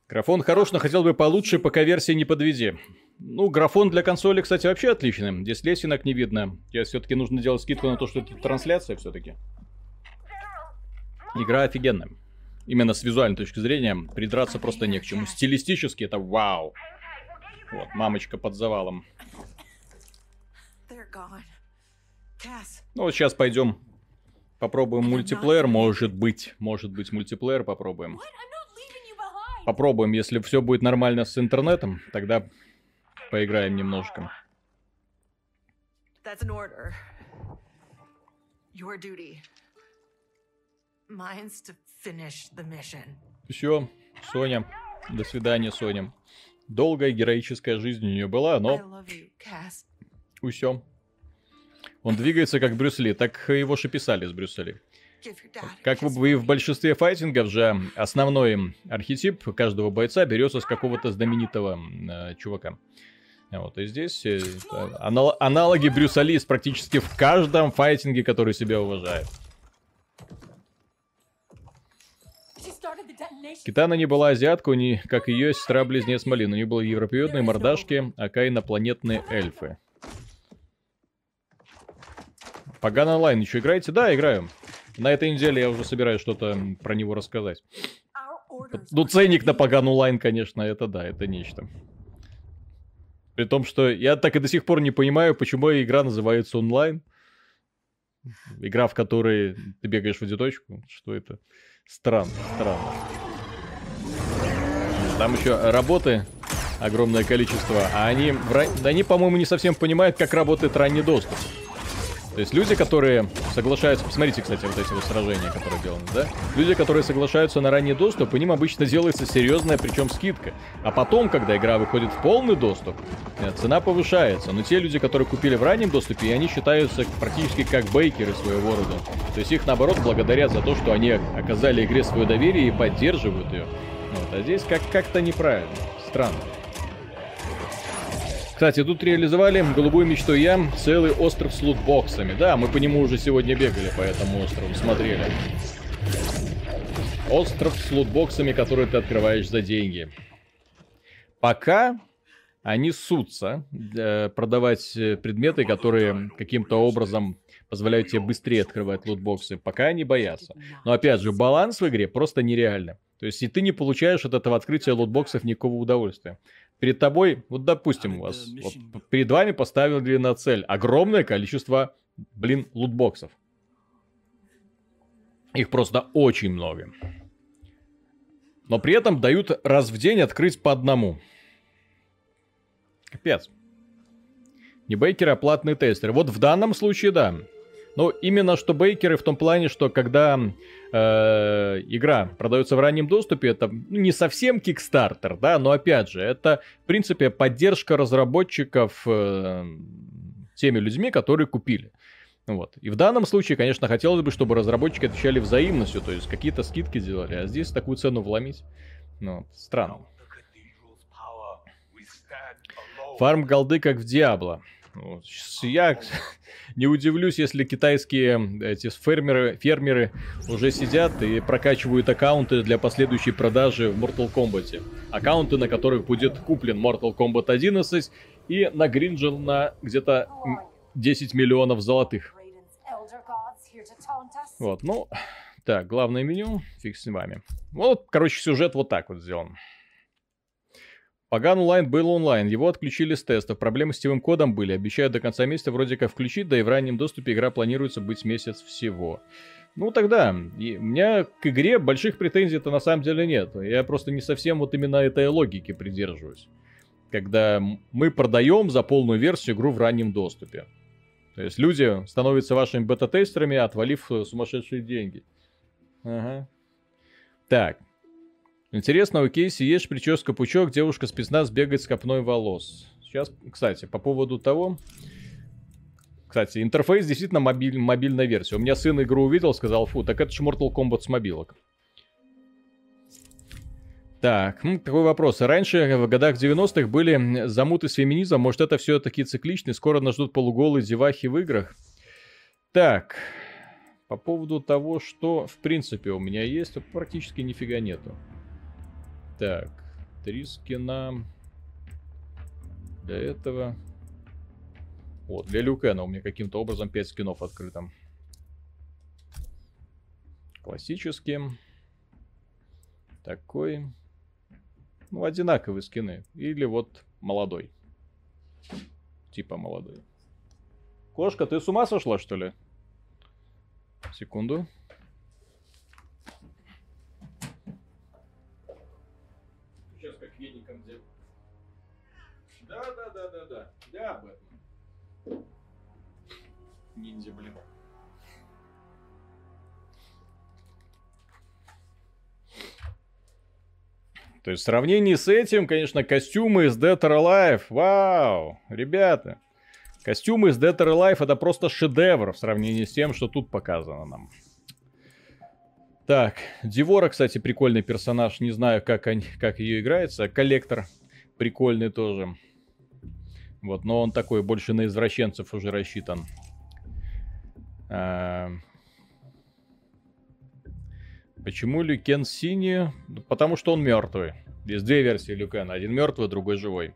Графон хорош, но хотел бы получше, пока версия не подведи. Ну, графон для консоли, кстати, вообще отличный. Здесь лесенок не видно. Здесь все-таки нужно делать скидку на то, что это трансляция все-таки. Игра офигенная именно с визуальной точки зрения, придраться просто не к чему. Стилистически это вау. Вот, мамочка под завалом. Ну вот сейчас пойдем попробуем мультиплеер, может быть, может быть мультиплеер попробуем. Попробуем, если все будет нормально с интернетом, тогда поиграем немножко. That's an order. Your duty. Mine's to все, Соня. До свидания, Соня. Долгая героическая жизнь у нее была, но... Усё. Он двигается как Брюс Ли, так его же писали с Брюс Ли. Как вы в большинстве файтингов же, основной архетип каждого бойца берется с какого-то знаменитого э, чувака. Вот, и здесь э, анал аналоги Брюса Ли практически в каждом файтинге, который себя уважает. Китана не была азиатка, не, как ее сестра-близнец Малин. У нее были европеоидные мордашки, ака инопланетные эльфы. Паган онлайн еще играете? Да, играю. На этой неделе я уже собираюсь что-то про него рассказать. Ну, ценник на Паган онлайн, конечно, это да, это нечто. При том, что я так и до сих пор не понимаю, почему игра называется онлайн. Игра, в которой ты бегаешь в одиночку. Что это? Странно, странно. Там еще работы огромное количество, а они, они по-моему, не совсем понимают, как работает ранний доступ. То есть люди, которые соглашаются... Посмотрите, кстати, вот эти вот сражения, которые деланы, да? Люди, которые соглашаются на ранний доступ, по ним обычно делается серьезная, причем скидка. А потом, когда игра выходит в полный доступ, э, цена повышается. Но те люди, которые купили в раннем доступе, они считаются практически как бейкеры своего рода. То есть их, наоборот, благодарят за то, что они оказали игре свое доверие и поддерживают ее. Вот. А здесь как- как-то неправильно. Странно. Кстати, тут реализовали голубую мечту я, целый остров с лутбоксами. Да, мы по нему уже сегодня бегали по этому острову, смотрели. Остров с лутбоксами, который ты открываешь за деньги. Пока они сутся э, продавать э, предметы, которые каким-то образом позволяют тебе быстрее открывать лутбоксы, пока они боятся. Но опять же, баланс в игре просто нереальный. То есть, и ты не получаешь от этого открытия лутбоксов никакого удовольствия перед тобой, вот допустим, у вас, вот, перед вами поставили на цель огромное количество, блин, лутбоксов. Их просто очень много. Но при этом дают раз в день открыть по одному. Капец. Не бейкеры, а платные тестеры. Вот в данном случае да. Но именно что бейкеры в том плане, что когда э, игра продается в раннем доступе, это ну, не совсем Kickstarter, да, но опять же, это в принципе поддержка разработчиков э, теми людьми, которые купили. Вот. И в данном случае, конечно, хотелось бы, чтобы разработчики отвечали взаимностью, то есть какие-то скидки делали, а здесь такую цену вломить, ну, странно. Фарм голды как в Диабло. Я *laughs* не удивлюсь, если китайские эти фермеры, фермеры уже сидят и прокачивают аккаунты для последующей продажи в Mortal Kombat. Аккаунты, на которых будет куплен Mortal Kombat 11 и нагринжен на где-то 10 миллионов золотых. Вот, ну, так, главное меню, фиг с вами. Вот, короче, сюжет вот так вот сделан. Поган онлайн был онлайн, его отключили с тестов, проблемы с сетевым кодом были, обещают до конца месяца вроде как включить, да и в раннем доступе игра планируется быть месяц всего. Ну тогда, и у меня к игре больших претензий-то на самом деле нет. Я просто не совсем вот именно этой логики придерживаюсь. Когда мы продаем за полную версию игру в раннем доступе. То есть люди становятся вашими бета-тестерами, отвалив э, сумасшедшие деньги. Ага. Так. Интересно, у Кейси есть прическа-пучок, девушка спецназ бегает с копной волос. Сейчас, кстати, по поводу того... Кстати, интерфейс действительно мобиль, мобильная версия. У меня сын игру увидел, сказал, фу, так это же Mortal Kombat с мобилок. Так, такой вопрос. Раньше, в годах 90-х, были замуты с феминизмом. Может, это все таки цикличный? Скоро нас ждут полуголые девахи в играх? Так, по поводу того, что, в принципе, у меня есть, практически нифига нету. Так, три скина. Для этого... Вот, для Люкена у меня каким-то образом 5 скинов открыто. Классический. Такой. Ну, одинаковые скины. Или вот молодой. Типа молодой. Кошка, ты с ума сошла, что ли? Секунду. Сейчас как веником где. Да, да, да, да, да. Да, Бэтмен. Ниндзя, блин. То есть в сравнении с этим, конечно, костюмы из Dead or Alive, вау, ребята. Костюмы из Dead or Alive это просто шедевр в сравнении с тем, что тут показано нам. Так, Дивора, кстати, прикольный персонаж. Не знаю, как, они, как ее играется. Коллектор прикольный тоже. Вот, но он такой больше на извращенцев уже рассчитан. А... Почему Люкен синий? Ну, потому что он мертвый. Есть две версии Люкена. Один мертвый, другой живой.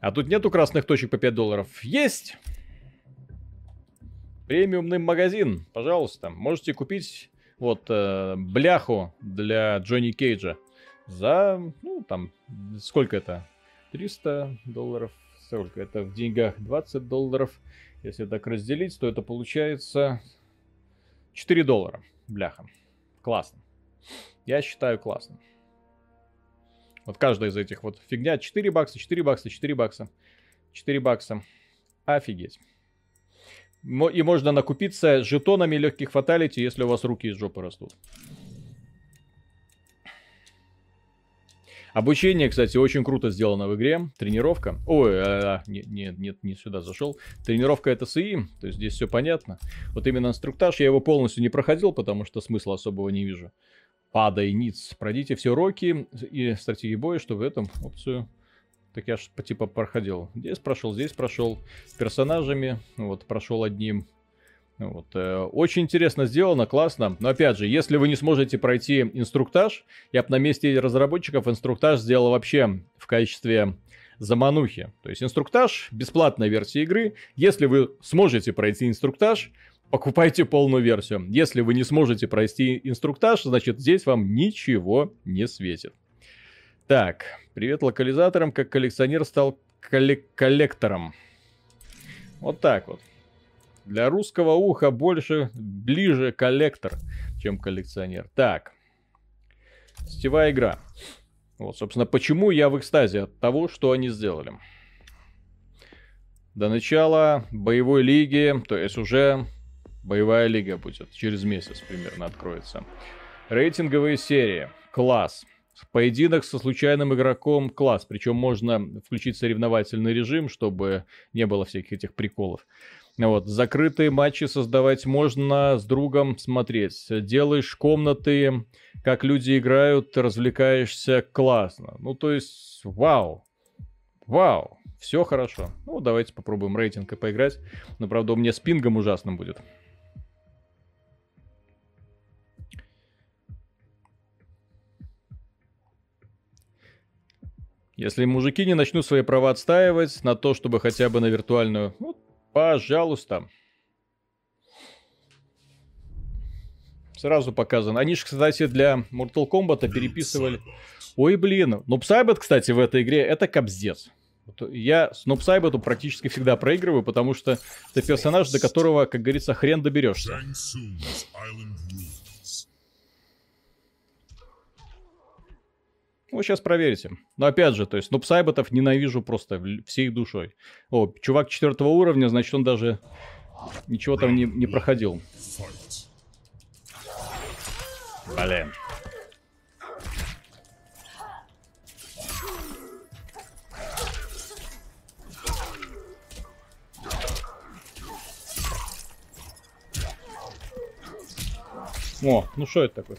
А тут нету красных точек по 5 долларов? Есть! Премиумный магазин, пожалуйста. Можете купить вот э, бляху для Джонни Кейджа за, ну, там, сколько это? 300 долларов. Сколько это в деньгах? 20 долларов. Если так разделить, то это получается 4 доллара бляха. Классно. Я считаю классно. Вот каждая из этих вот фигня. 4 бакса, 4 бакса, 4 бакса. 4 бакса. Офигеть. И можно накупиться жетонами легких фаталити, если у вас руки из жопы растут. Обучение, кстати, очень круто сделано в игре. Тренировка. Ой, а, нет, нет, нет, не сюда зашел. Тренировка это СИ, то есть здесь все понятно. Вот именно инструктаж, я его полностью не проходил, потому что смысла особого не вижу. Падай ниц. Пройдите все уроки и стратегии боя, чтобы эту опцию... Так я ж типа проходил. Здесь прошел, здесь прошел. Персонажами. Вот, прошел одним. Вот. Э, очень интересно сделано, классно. Но опять же, если вы не сможете пройти инструктаж, я бы на месте разработчиков инструктаж сделал вообще в качестве заманухи. То есть инструктаж, бесплатная версия игры. Если вы сможете пройти инструктаж, покупайте полную версию. Если вы не сможете пройти инструктаж, значит здесь вам ничего не светит. Так, привет локализаторам, как коллекционер стал коллек коллектором. Вот так вот. Для русского уха больше, ближе коллектор, чем коллекционер. Так. Сетевая игра. Вот, собственно, почему я в экстазе от того, что они сделали. До начала боевой лиги, то есть уже боевая лига будет, через месяц примерно откроется. Рейтинговые серии, класс. Поединок со случайным игроком, класс. Причем можно включить соревновательный режим, чтобы не было всяких этих приколов. Вот, закрытые матчи создавать можно с другом смотреть. Делаешь комнаты, как люди играют, развлекаешься классно. Ну, то есть, вау. Вау. Все хорошо. Ну, давайте попробуем рейтинг и поиграть. Но, правда, у меня с пингом ужасно будет. Если мужики не начнут свои права отстаивать на то, чтобы хотя бы на виртуальную... Ну, пожалуйста. Сразу показано. Они же, кстати, для Mortal Kombat переписывали... Ой, блин. Ну, Psybot, кстати, в этой игре это кобздец. Я с Нупсайбету практически всегда проигрываю, потому что это персонаж, до которого, как говорится, хрен доберешься. Ну, сейчас проверите. Но опять же, то есть, ну, псайботов ненавижу просто всей душой. О, чувак четвертого уровня, значит, он даже ничего там не, не проходил. Блин. О, ну что это такое?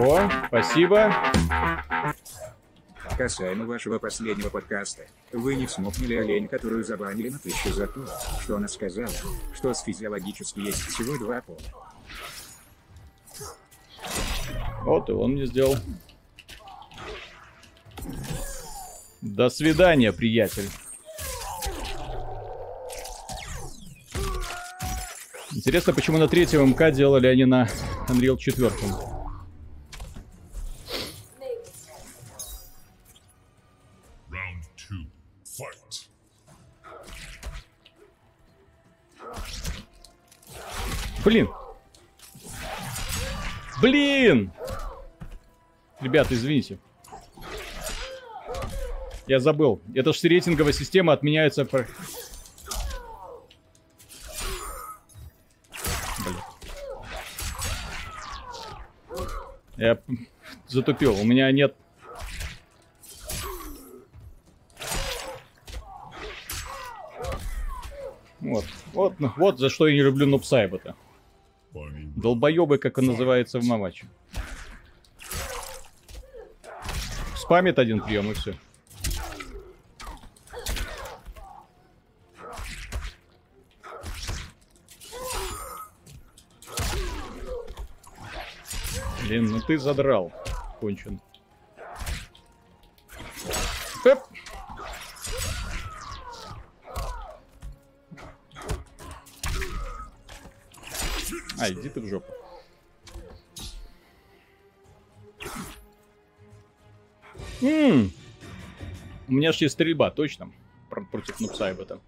О, спасибо. Касаемо вашего последнего подкаста, вы не смокнули олень, которую забанили на тысячу за то, что она сказала, что с физиологически есть всего два пола. Вот и он мне сделал. До свидания, приятель. Интересно, почему на третьем МК делали, а не на Unreal 4. Блин. Блин! Ребята, извините. Я забыл. Это же рейтинговая система отменяется... Блин. Я затупил. У меня нет Вот, вот, вот за что я не люблю Нупсайбота. Долбоебы, как он называется в мамаче. Спамит один прием и все. Блин, ну ты задрал, кончен. А, иди ты в жопу. Ммм. У меня же есть стрельба, точно. Против Нупсайбета.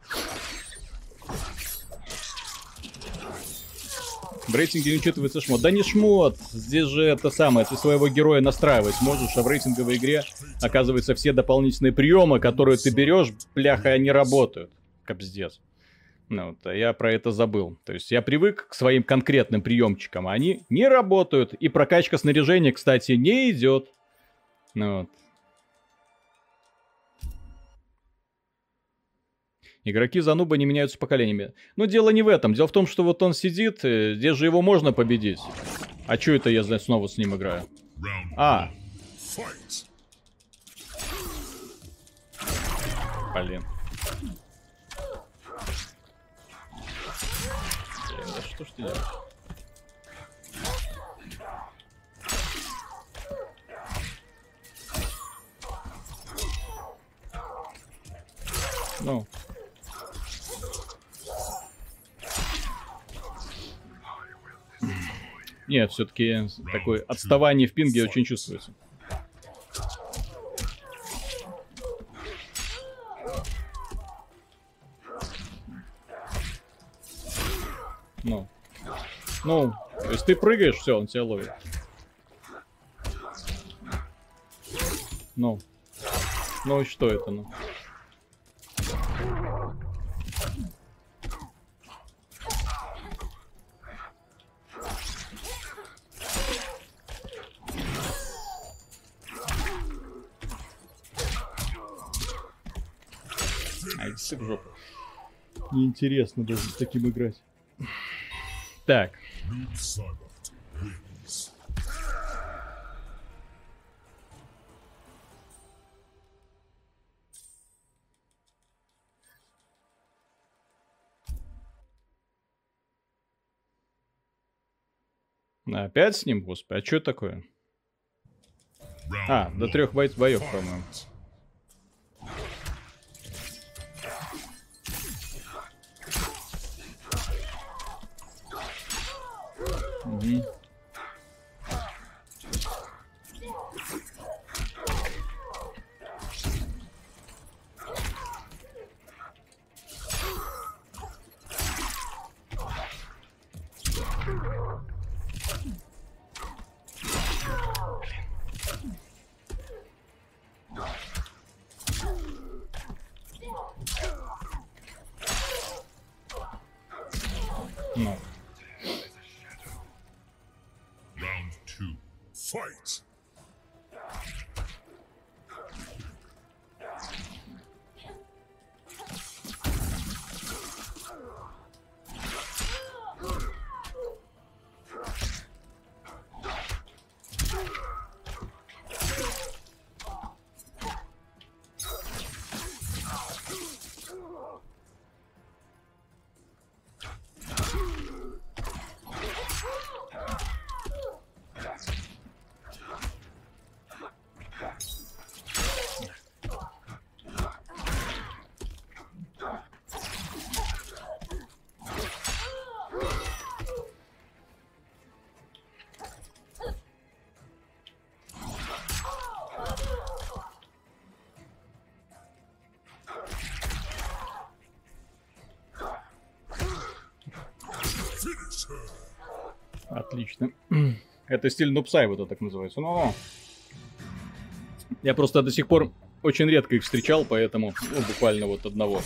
В рейтинге не учитывается шмот. Да не шмот, здесь же это самое, ты своего героя настраивать можешь, а в рейтинговой игре, оказывается, все дополнительные приемы, которые ты берешь, бляха, они работают. Капздец. Ну, вот, а я про это забыл. То есть я привык к своим конкретным приемчикам, а они не работают. И прокачка снаряжения, кстати, не идет. Ну, вот. Игроки Зануба не меняются поколениями. Но дело не в этом. Дело в том, что вот он сидит, э, здесь же его можно победить. А что это я снова с ним играю? А. Блин. Что ж? Ну. Нет, все-таки такое отставание в пинге очень чувствуется. Ну. То есть ты прыгаешь, все, он тебя ловит. Ну. Ну и что это, ну? Ай, сык жопу. Неинтересно даже с таким играть. Так. Опять с ним, господи, а что такое? А, до трех боев, боев, по-моему. Угу. Ну. Отлично. *clears throat* Это стиль нупсай, вот это так называется. Ну, я просто до сих пор очень редко их встречал, поэтому, ну, буквально вот одного.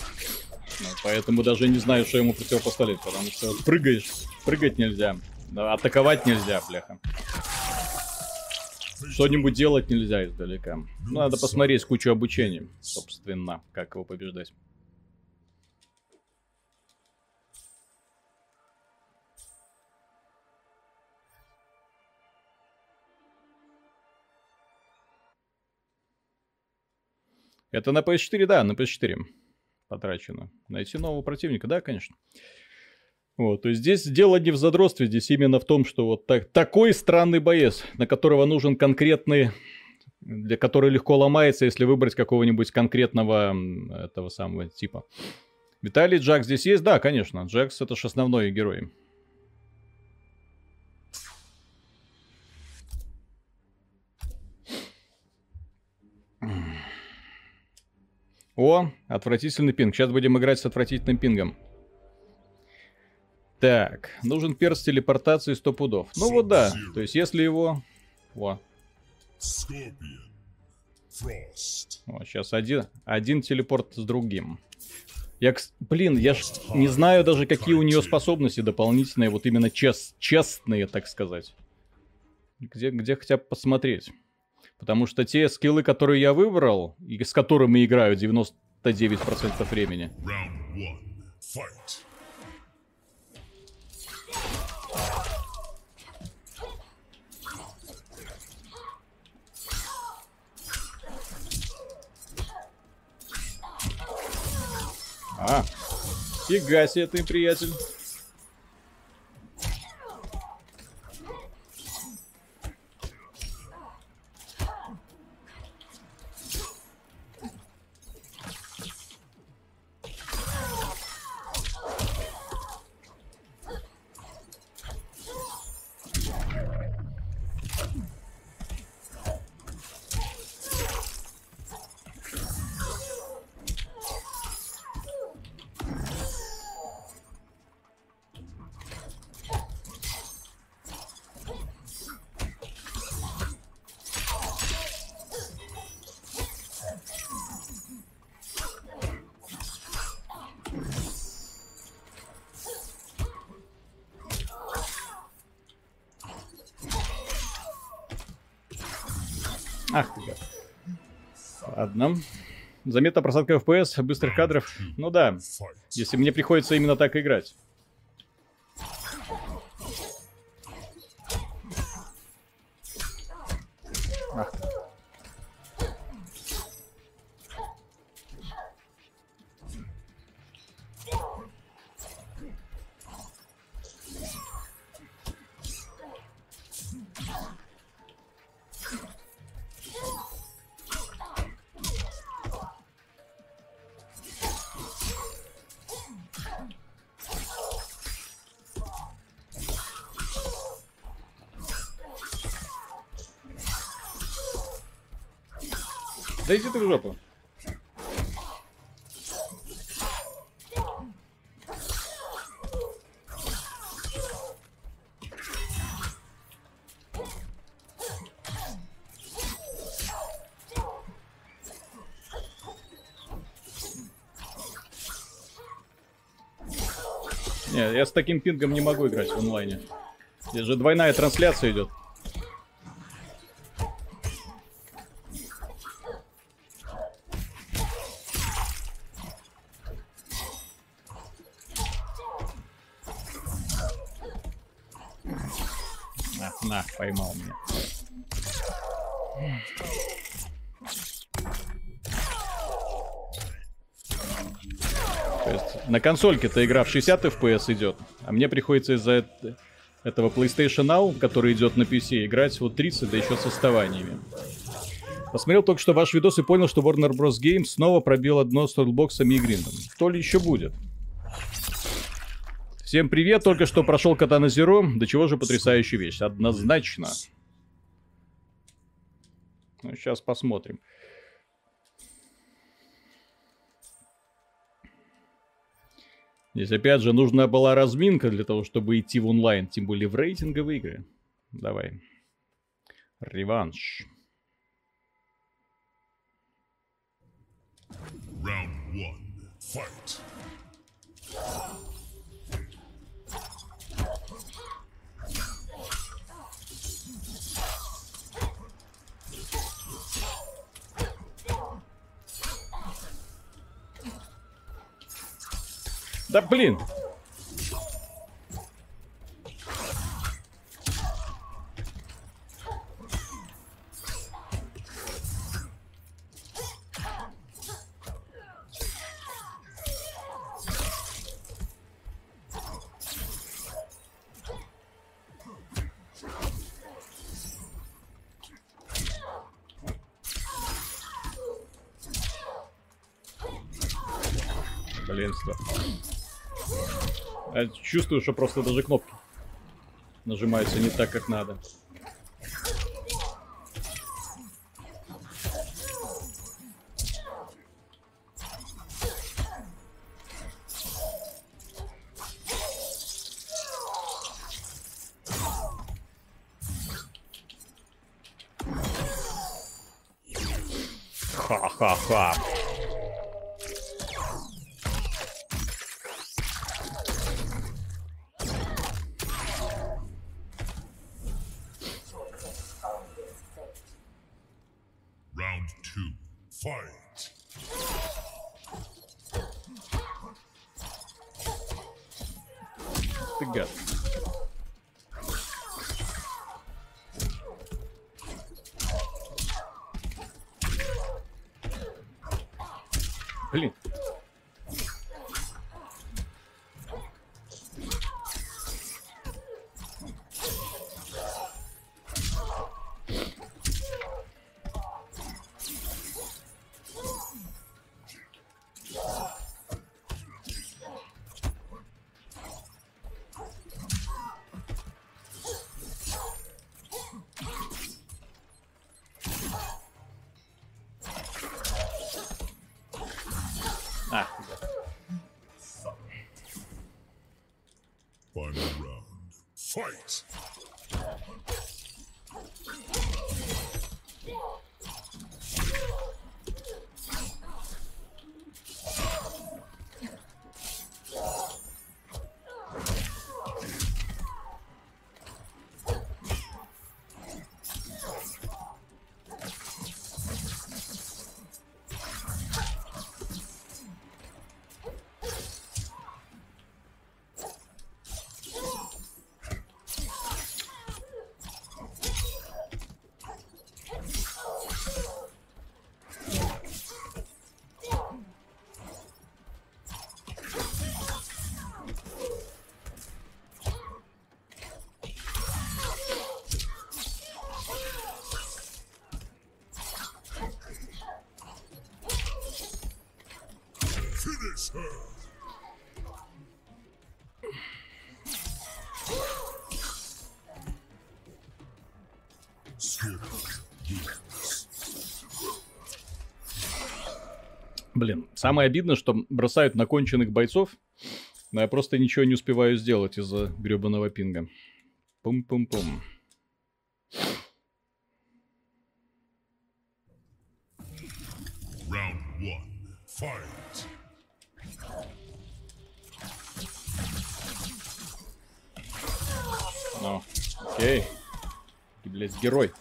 Ну, поэтому даже не знаю, что ему противопоставить, потому что прыгаешь, прыгать нельзя, атаковать нельзя, бляха. Что-нибудь делать нельзя издалека. Ну, надо посмотреть кучу обучения, собственно, как его побеждать. Это на PS4, да, на PS4 потрачено. Найти нового противника, да, конечно. Вот, то есть здесь дело не в задротстве, здесь именно в том, что вот так, такой странный боец, на которого нужен конкретный, для которого легко ломается, если выбрать какого-нибудь конкретного этого самого типа. Виталий Джакс здесь есть? Да, конечно. Джакс это же основной герой. О, отвратительный пинг. Сейчас будем играть с отвратительным пингом. Так, нужен перс телепортации 100 пудов. Ну вот да, то есть если его... О, вот сейчас один, один телепорт с другим. Я, блин, я ж не знаю даже, какие у нее способности дополнительные, вот именно чес, честные, так сказать. Где, где хотя бы посмотреть. Потому что те скиллы, которые я выбрал, и с которыми играю 99% времени. А, фига себе ты, приятель. Заметна просадка FPS, быстрых кадров. Ну да, если мне приходится именно так играть. Ах ты. Да иди ты в жопу. Не, я с таким пингом не могу играть в онлайне. Здесь же двойная трансляция идет. Консольке-то игра в 60 FPS идет, а мне приходится из-за эт- этого PlayStation Now, который идет на PC, играть вот 30, да еще с отставаниями. Посмотрел только что ваш видос и понял, что Warner Bros. Games снова пробил одно с Toolbox'ами и Гриндом. То ли еще будет. Всем привет, только что прошел Катана Zero. До чего же потрясающая вещь, однозначно. Ну, сейчас посмотрим. Здесь опять же нужна была разминка для того, чтобы идти в онлайн, тем более в рейтинговые игры. Давай. Реванш. Round one. Fight. Да блин! Я чувствую, что просто даже кнопки нажимаются не так, как надо. Ха-ха-ха. Final round. Fight! Блин, самое обидное, что бросают на конченых бойцов, но я просто ничего не успеваю сделать из-за гребаного пинга. Пум-пум-пум. Герой.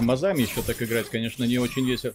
Тормозами еще так играть, конечно, не очень весело.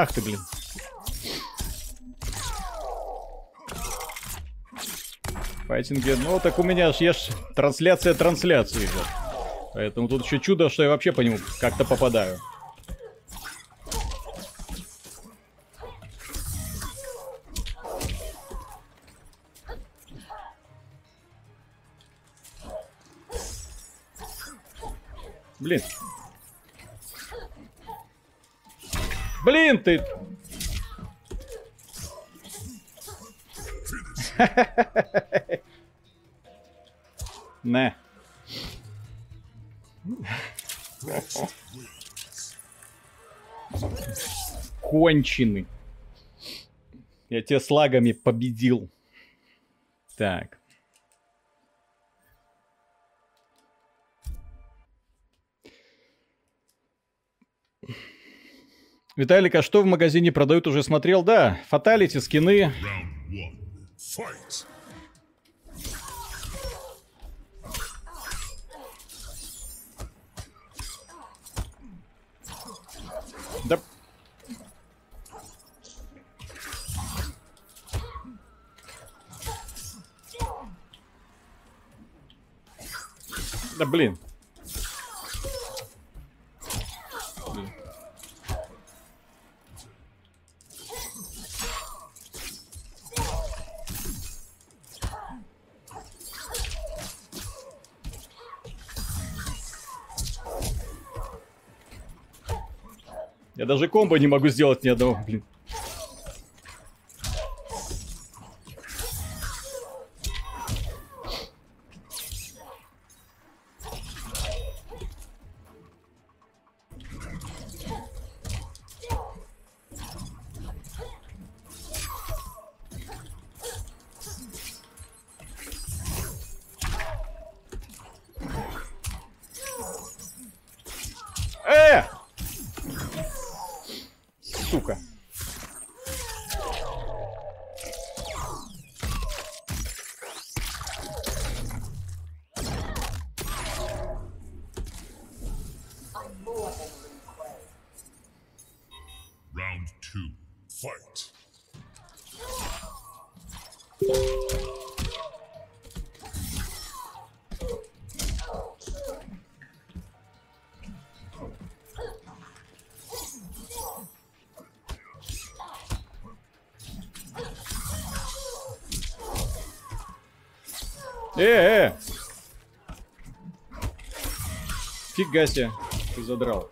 Ах ты, блин. Файтинги, ну так у меня ж есть трансляция трансляции. Поэтому тут еще чудо, что я вообще по нему как-то попадаю. Блин ты! *laughs* Не. Конченый. Я тебя с лагами победил. Так. Виталик, а что в магазине продают, уже смотрел? Да, фаталити, скины. Да... Да. Блин. Даже комбо не могу сделать ни одного, блин. Фига себе, ты задрал.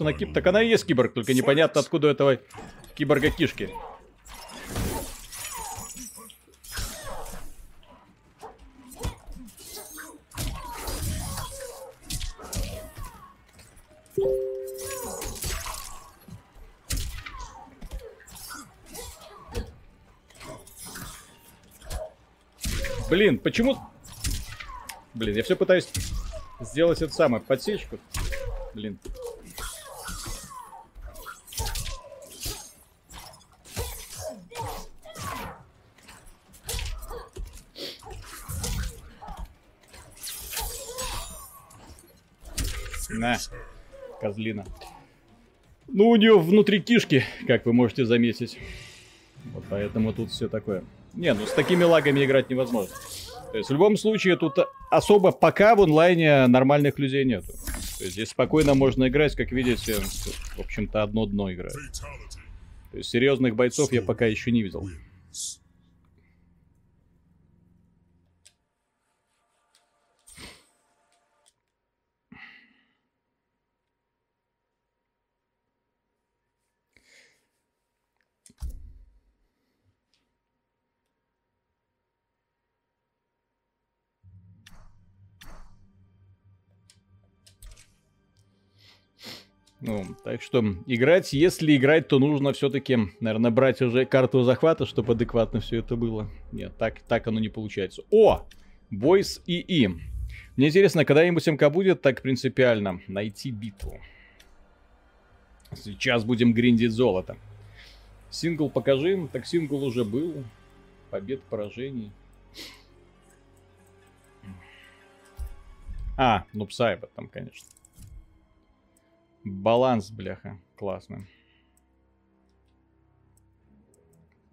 Может она киб... Так она и есть киборг, только непонятно откуда у этого киборга кишки. Блин, почему... Блин, я все пытаюсь сделать это самое, подсечку. Блин. Козлина. Ну, у нее внутри кишки, как вы можете заметить. Вот поэтому тут все такое. Не, ну с такими лагами играть невозможно. То есть в любом случае тут особо пока в онлайне нормальных людей нету. То есть здесь спокойно можно играть, как видите, в общем-то одно дно играет. То есть серьезных бойцов я пока еще не видел. Ну, так что играть, если играть, то нужно все-таки, наверное, брать уже карту захвата, чтобы адекватно все это было. Нет, так, так оно не получается. О! Бойс ИИ. Мне интересно, когда-нибудь МК будет так принципиально найти битву. Сейчас будем гриндить золото. Сингл покажи. Так сингл уже был. Побед, поражений. А, ну Псайбер там, конечно. Баланс, бляха. Классно.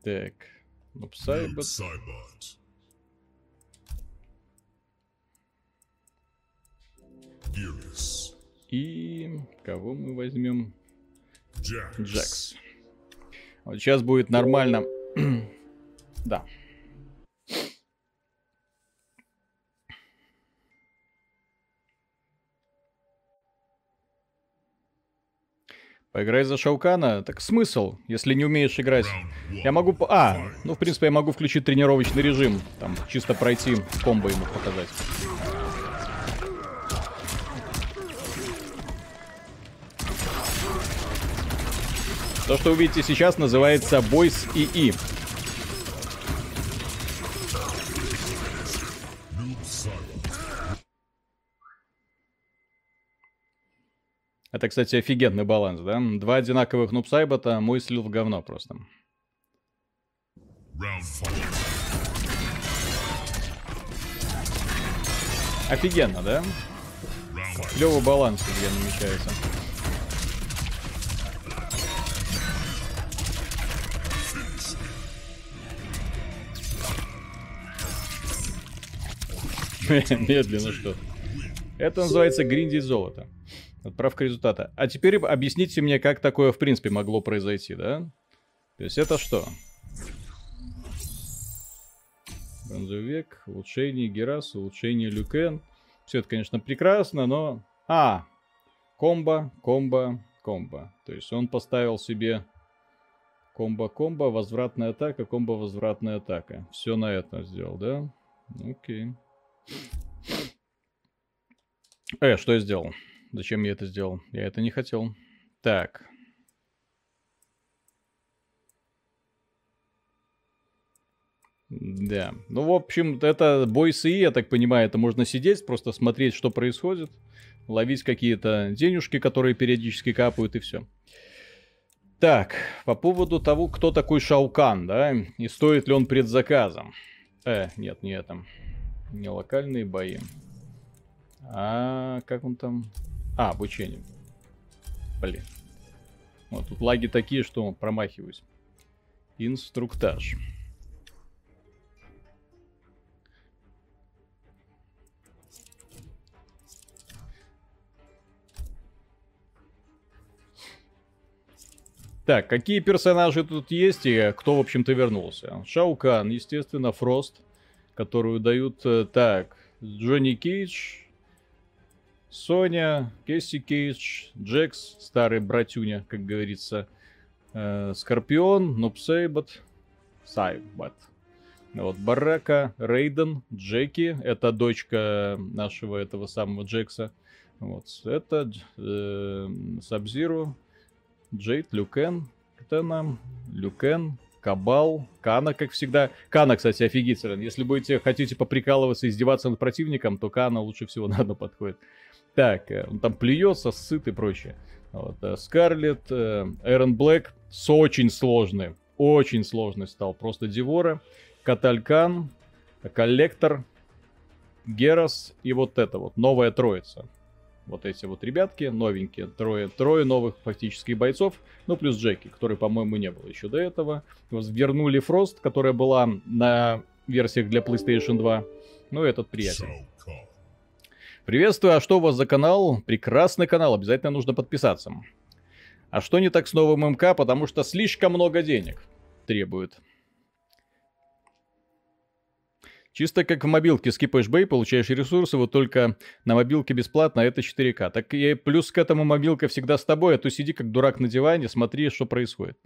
Так. Ну, Noob Псайбот. Cybot. Gearless. И кого мы возьмем? Джекс. Вот сейчас будет нормально. *clears throat* да. Поиграй за Шаукана. Так смысл, если не умеешь играть? Я могу... А, ну, в принципе, я могу включить тренировочный режим. Там, чисто пройти, комбо ему показать. То, что вы видите сейчас, называется Boys ИИ. Это, кстати, офигенный баланс, да? Два одинаковых нубсайбота, мой слил в говно просто. Офигенно, да? Клевый баланс где намечается. *laughs* Медленно что. Это называется гриндить золото. Отправка результата. А теперь объясните мне, как такое в принципе могло произойти, да? То есть это что? Бронзовик, улучшение Герас, улучшение Люкен. Все это, конечно, прекрасно, но... А, комбо, комбо, комбо. То есть он поставил себе комбо-комбо, возвратная атака, комбо-возвратная атака. Все на это сделал, да? Окей. Э, что я сделал? Зачем я это сделал? Я это не хотел. Так. Да. Ну, в общем, это бой с я так понимаю, это можно сидеть, просто смотреть, что происходит, ловить какие-то денежки, которые периодически капают, и все. Так, по поводу того, кто такой Шаукан, да, и стоит ли он предзаказом. Э, нет, не это. Не локальные бои. А как он там? А, обучение. Блин. Вот тут лаги такие, что промахиваюсь. Инструктаж. Так, какие персонажи тут есть и кто, в общем-то, вернулся? Шаукан, естественно, Фрост, которую дают... э, Так, Джонни Кейдж, Соня, Кесси Кейдж, Джекс, старый братюня, как говорится, э, Скорпион, Нупсейбот, Сайбот. Вот, Барака, Рейден, Джеки, это дочка нашего этого самого Джекса. Вот, это э, Сабзиру, Джейд, Люкен, Ктена, Люкен, Кабал, Кана, как всегда. Кана, кстати, офигителен. Если будете, хотите поприкалываться, издеваться над противником, то Кана лучше всего на одно подходит. Так, э, он там плюется, сыт и прочее. Вот, э, Скарлетт, э, Эрон Блэк с очень сложный, очень сложный стал. Просто Дивора, Каталькан, Коллектор, Герас и вот это вот, новая троица. Вот эти вот ребятки, новенькие, трое, трое новых фактически бойцов, ну плюс Джеки, который, по-моему, не было еще до этого. Вернули Фрост, которая была на версиях для PlayStation 2. Ну этот приятель. Приветствую, а что у вас за канал? Прекрасный канал, обязательно нужно подписаться. А что не так с новым МК? Потому что слишком много денег требует. Чисто как в мобилке скипаешь бей, получаешь ресурсы, вот только на мобилке бесплатно, а это 4К. Так и плюс к этому мобилка всегда с тобой, а то сиди как дурак на диване, смотри, что происходит.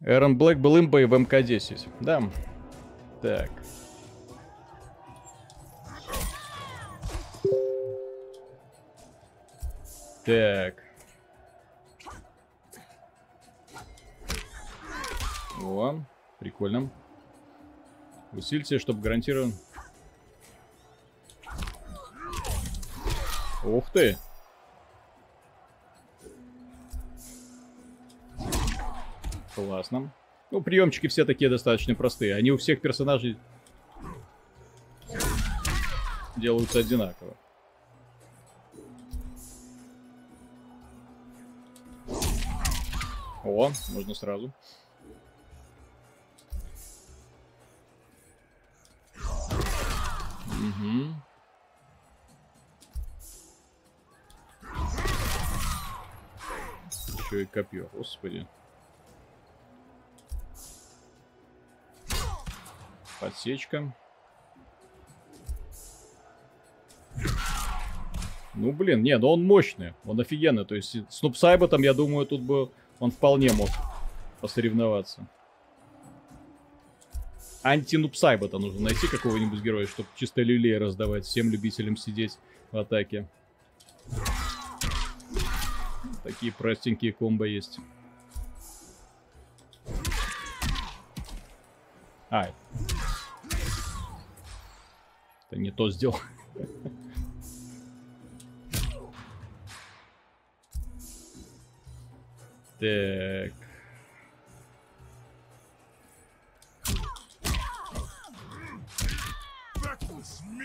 Эрон Блэк был имбой в МК-10. Да. Так. Так. О, прикольно. Усильте, чтобы гарантирован. Ух ты! Классно. Ну, приемчики все такие достаточно простые. Они у всех персонажей делаются одинаково. О, можно сразу. Угу. Еще и копье, господи. Подсечка. Ну, блин, не, ну он мощный, он офигенный. То есть с Нупсайботом, я думаю, тут бы он вполне мог посоревноваться. Анти-нупсайбота нужно найти какого-нибудь героя, чтобы чисто люлей раздавать всем любителям сидеть в атаке. Такие простенькие комбо есть. А. Это не то сделал. *laughs* Так.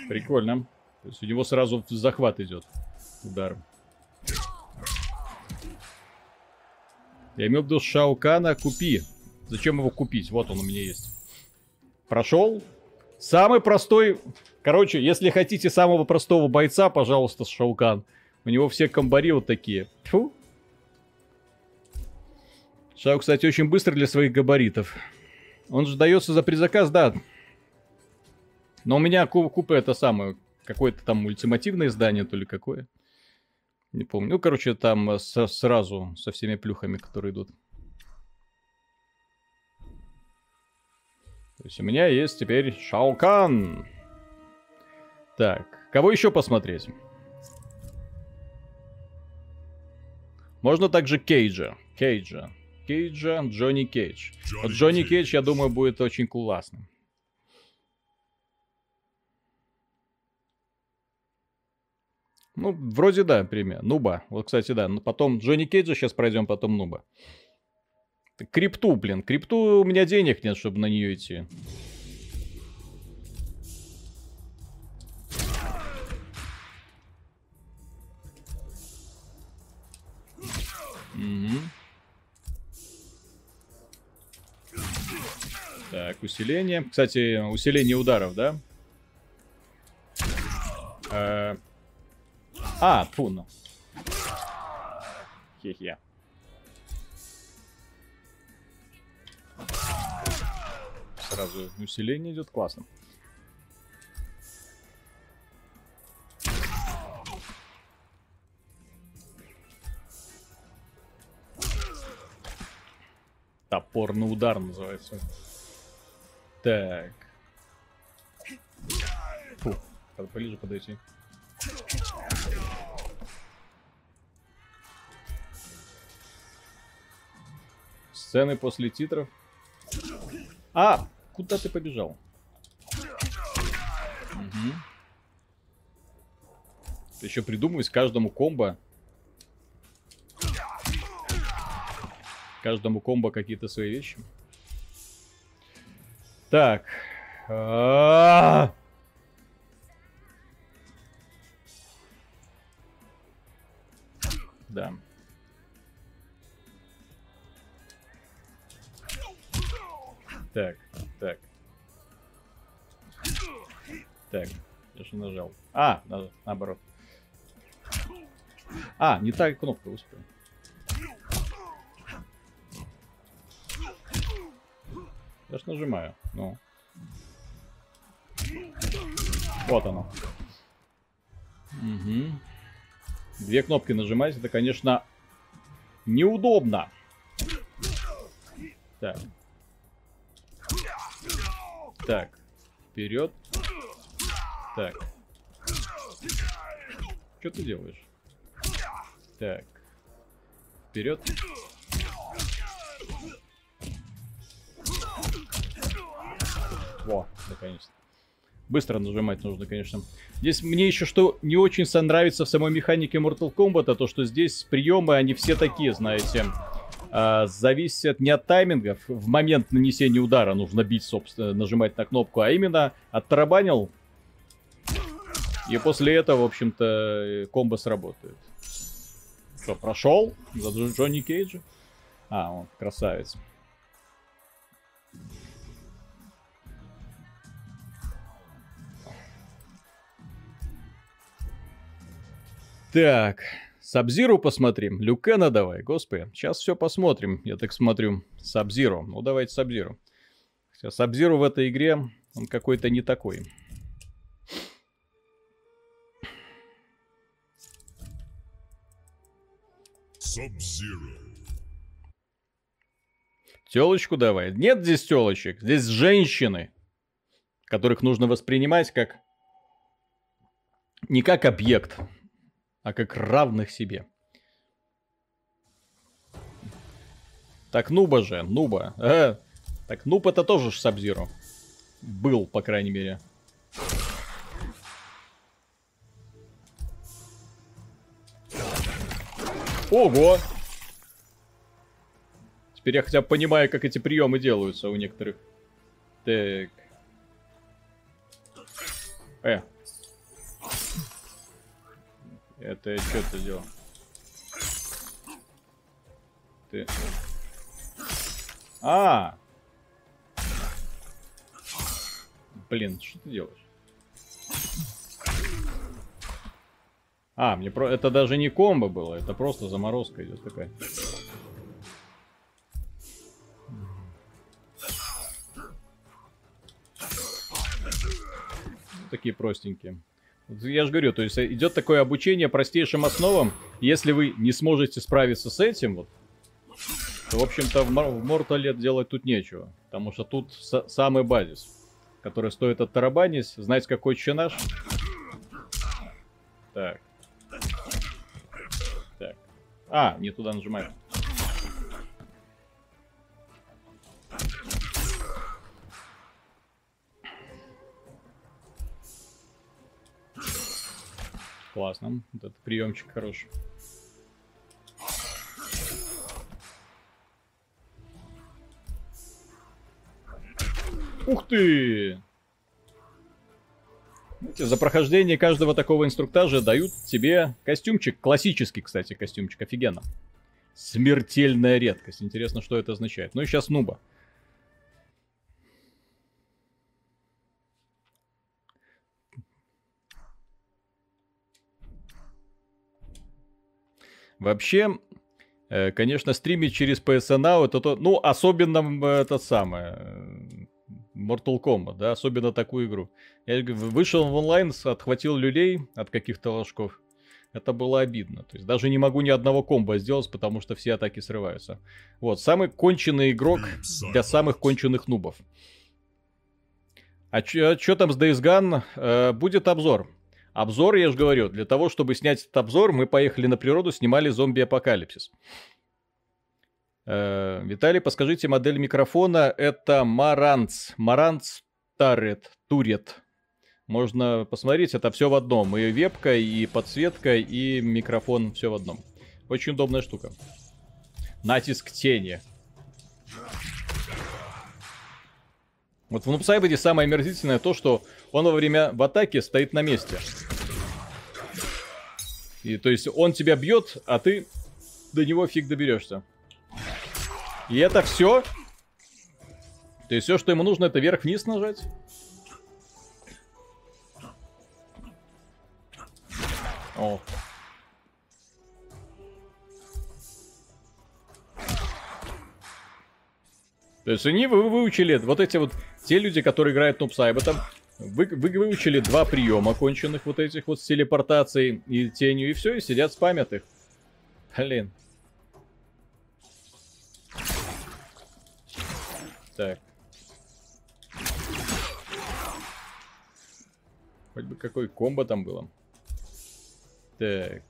Прикольно. То есть у него сразу в захват идет удар. Я имел в виду Шаукана купи. Зачем его купить? Вот он у меня есть. Прошел. Самый простой... Короче, если хотите самого простого бойца, пожалуйста, Шаукан. У него все комбари вот такие. Фу. Шау, кстати, очень быстро для своих габаритов. Он же дается за предзаказ, да. Но у меня ку- купа это самое, какое-то там ультимативное издание, то ли какое. Не помню. Ну, короче, там э, со- сразу со всеми плюхами, которые идут. То есть у меня есть теперь Шаукан. Так, кого еще посмотреть? Можно также Кейджа. Кейджа. Кейджа Джонни Кейдж. Джонни, Джонни Кейдж. Кейдж, я думаю, будет очень классным. Ну, вроде да, пример. Нуба. Вот, кстати, да. Но потом Джонни Кейджа сейчас пройдем, потом Нуба. Крипту, блин. Крипту у меня денег нет, чтобы на нее идти. Угу. Так, усиление. Кстати, усиление ударов, да? Э, А, фу, ну. Хе-хе. Сразу усиление идет классно. Топорный удар называется. Так. Фу, поближе подойти. Сцены после титров. А, куда ты побежал? Мгм. Еще придумывать каждому комбо. Каждому комбо какие-то свои вещи. Так. А-а-а! Да. Так, так. Так, я же нажал. А, наоборот. А, не так кнопка успел. Я ж нажимаю, ну. Вот оно. Угу. Две кнопки нажимать, это, конечно, неудобно. Так. Так. Вперед. Так. Что ты делаешь? Так. Вперед. Во, наконец-то. Быстро нажимать нужно, конечно. Здесь мне еще что не очень нравится в самой механике Mortal Kombat, а то, что здесь приемы, они все такие, знаете, а, зависят не от таймингов. В момент нанесения удара нужно бить, собственно, нажимать на кнопку, а именно оттарабанил. И после этого, в общем-то, комбо сработает. Что, прошел? За Джо- Джонни Кейджа? А, он красавец. Так, Сабзиру посмотрим. Люкена давай, господи. Сейчас все посмотрим, я так смотрю. Сабзиру. Ну, давайте Сабзиру. Хотя Сабзиру в этой игре, он какой-то не такой. Телочку давай. Нет здесь телочек, здесь женщины, которых нужно воспринимать как... Не как объект, а как равных себе. Так, Нуба же, Нуба. Э, так, Нуб это тоже ж Сабзиру. Был, по крайней мере. Ого! Теперь я хотя бы понимаю, как эти приемы делаются у некоторых. Так. Э. Это я что ты делал? Ты. А! Блин, что ты делаешь? А, мне про... Это даже не комбо было, это просто заморозка идет такая. Такие простенькие. Я же говорю, то есть идет такое обучение простейшим основам. Если вы не сможете справиться с этим, вот, то, в общем-то, в, Мор- Mortal делать тут нечего. Потому что тут са- самый базис, который стоит оттарабанить, знать, какой че наш. Так. Так. А, не туда нажимаю. Классно. Вот этот приемчик хороший. Ух ты! За прохождение каждого такого инструктажа дают тебе костюмчик. Классический, кстати, костюмчик. Офигенно. Смертельная редкость. Интересно, что это означает. Ну и сейчас нуба. Вообще, э, конечно, стримить через PSN Now, это то, ну, особенно это самое, э, Mortal Kombat, да, особенно такую игру. Я вышел в онлайн, отхватил люлей от каких-то ложков. Это было обидно. То есть даже не могу ни одного комбо сделать, потому что все атаки срываются. Вот, самый конченый игрок для самых конченых нубов. А что там с Days Gone? Э, будет обзор. Обзор, я же говорю, для того, чтобы снять этот обзор, мы поехали на природу, снимали зомби-апокалипсис. Э, Виталий, подскажите, модель микрофона это Маранц. Маранц Тарет, Турет. Можно посмотреть, это все в одном. И вебка, и подсветка, и микрофон, все в одном. Очень удобная штука. Натиск тени. Вот в Нупсайбеде самое омерзительное то, что он во время в атаке стоит на месте. И то есть он тебя бьет, а ты до него фиг доберешься. И это все? То есть все, что ему нужно, это вверх-вниз нажать? О. То есть они вы выучили, вот эти вот, те люди, которые играют Noob Saibot, вы, вы выучили два приема конченых вот этих вот с телепортацией и тенью, и все, и сидят спамят их. Блин. Так. Хоть бы какой комбо там было. Так.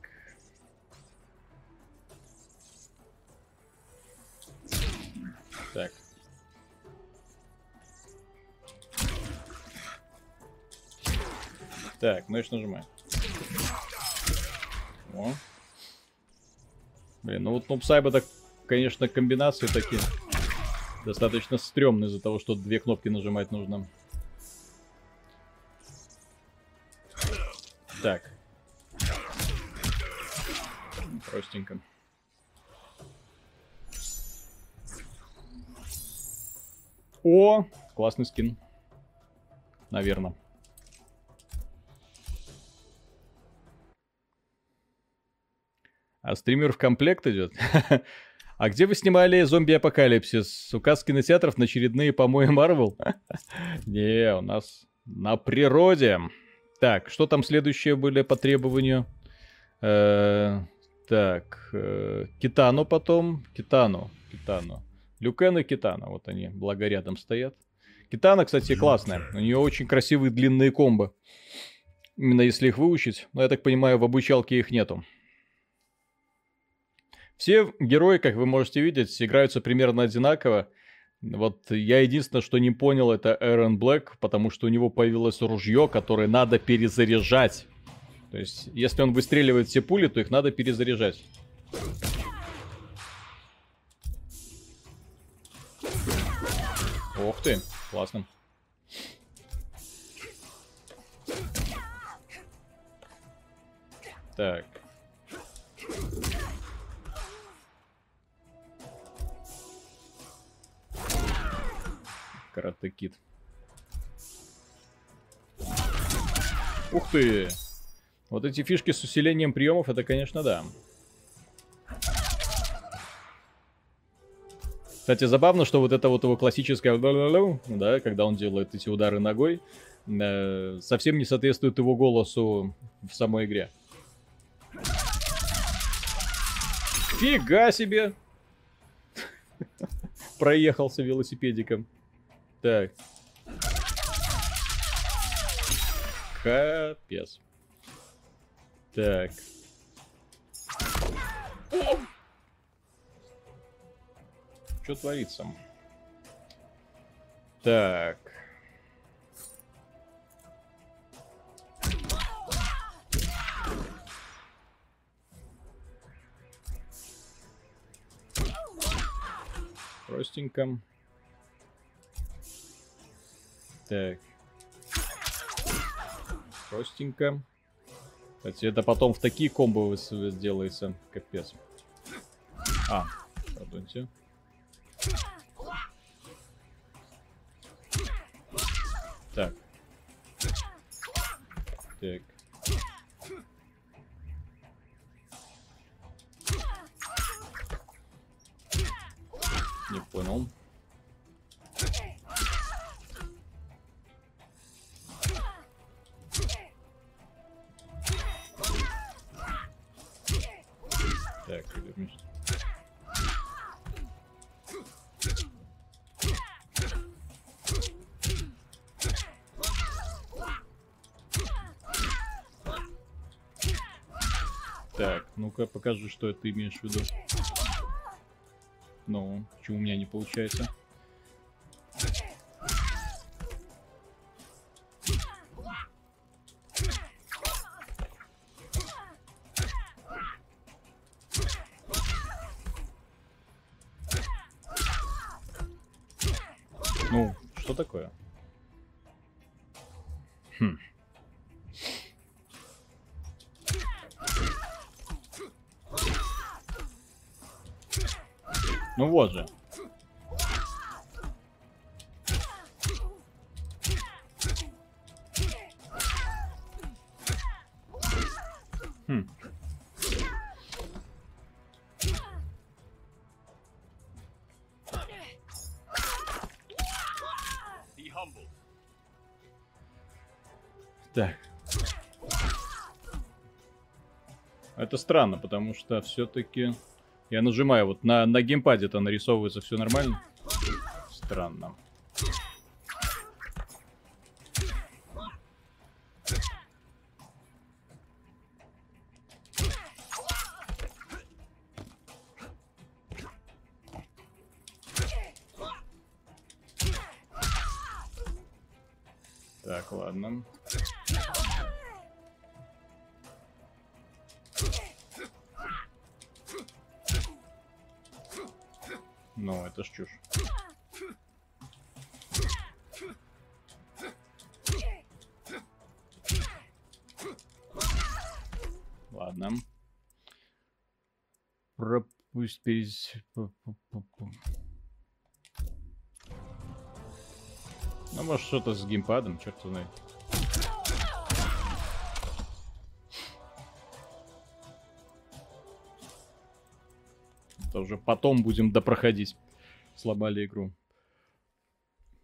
Так, и что нажимаем. О. Блин, ну вот Нупсайба так, конечно, комбинации такие достаточно стрёмные из-за того, что две кнопки нажимать нужно. Так. Простенько. О, классный скин. Наверное. А стример в комплект идет? *laughs* а где вы снимали зомби-апокалипсис? Указ кинотеатров на очередные помои Марвел? *laughs* Не, у нас на природе. Так, что там следующее были по требованию? Э, так, э, Китану потом. Китану, Китану. Люкен и Китана, вот они, благо рядом стоят. Китана, кстати, классная. У нее очень красивые длинные комбо. Именно если их выучить. Но я так понимаю, в обучалке их нету. Все герои, как вы можете видеть, играются примерно одинаково. Вот я единственное, что не понял, это Эрон Блэк, потому что у него появилось ружье, которое надо перезаряжать. То есть, если он выстреливает все пули, то их надо перезаряжать. Ох ты, классно. Так. Карате. Ух ты! Вот эти фишки с усилением приемов, это, конечно, да. Кстати, забавно, что вот это вот его классическое, да, когда он делает эти удары ногой, э, совсем не соответствует его голосу в самой игре. Фига себе! *laughs* Проехался велосипедиком. Так. Капец. Так. Что творится? Так. Простенько. Так. Простенько. Кстати, это потом в такие комбо сделается. Капец. А, пардонте. Так. Так. Не понял. Ну-ка покажи, что ты имеешь в виду. Ну, почему у меня не получается? Вот же. Хм. Так. Это странно, потому что все-таки я нажимаю, вот на, на геймпаде это нарисовывается все нормально. Странно. Перез... Ну, может, что-то с геймпадом, черт знает. Это уже потом будем допроходить. Сломали игру.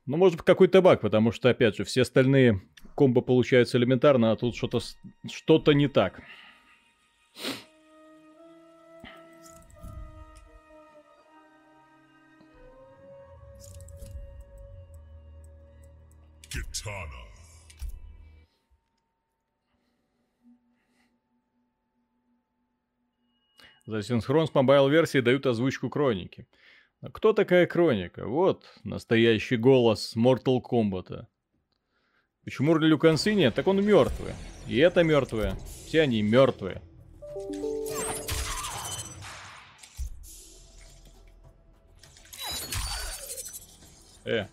Ну, может быть, какой-то баг, потому что, опять же, все остальные комбо получаются элементарно, а тут что-то что-то не так. За синхрон с mobile -версии дают озвучку Кроники. А кто такая Кроника? Вот настоящий голос Mortal Kombat. Почему Лю Кан синий? Так он мертвый. И это мертвые. Все они мертвые. Э.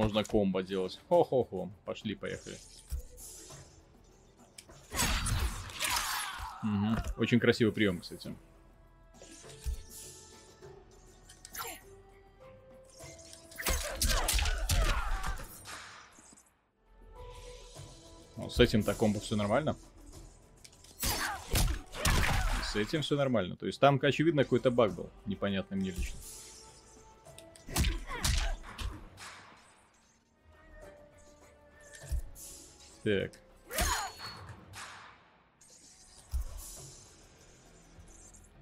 можно комбо делать. Хо-хо-хо. Пошли, поехали. Мгм. Очень красивый прием, кстати. Ну, с этим-то комбо все нормально. С этим все нормально. То есть там, очевидно, какой-то баг был. Непонятный мне лично. Так.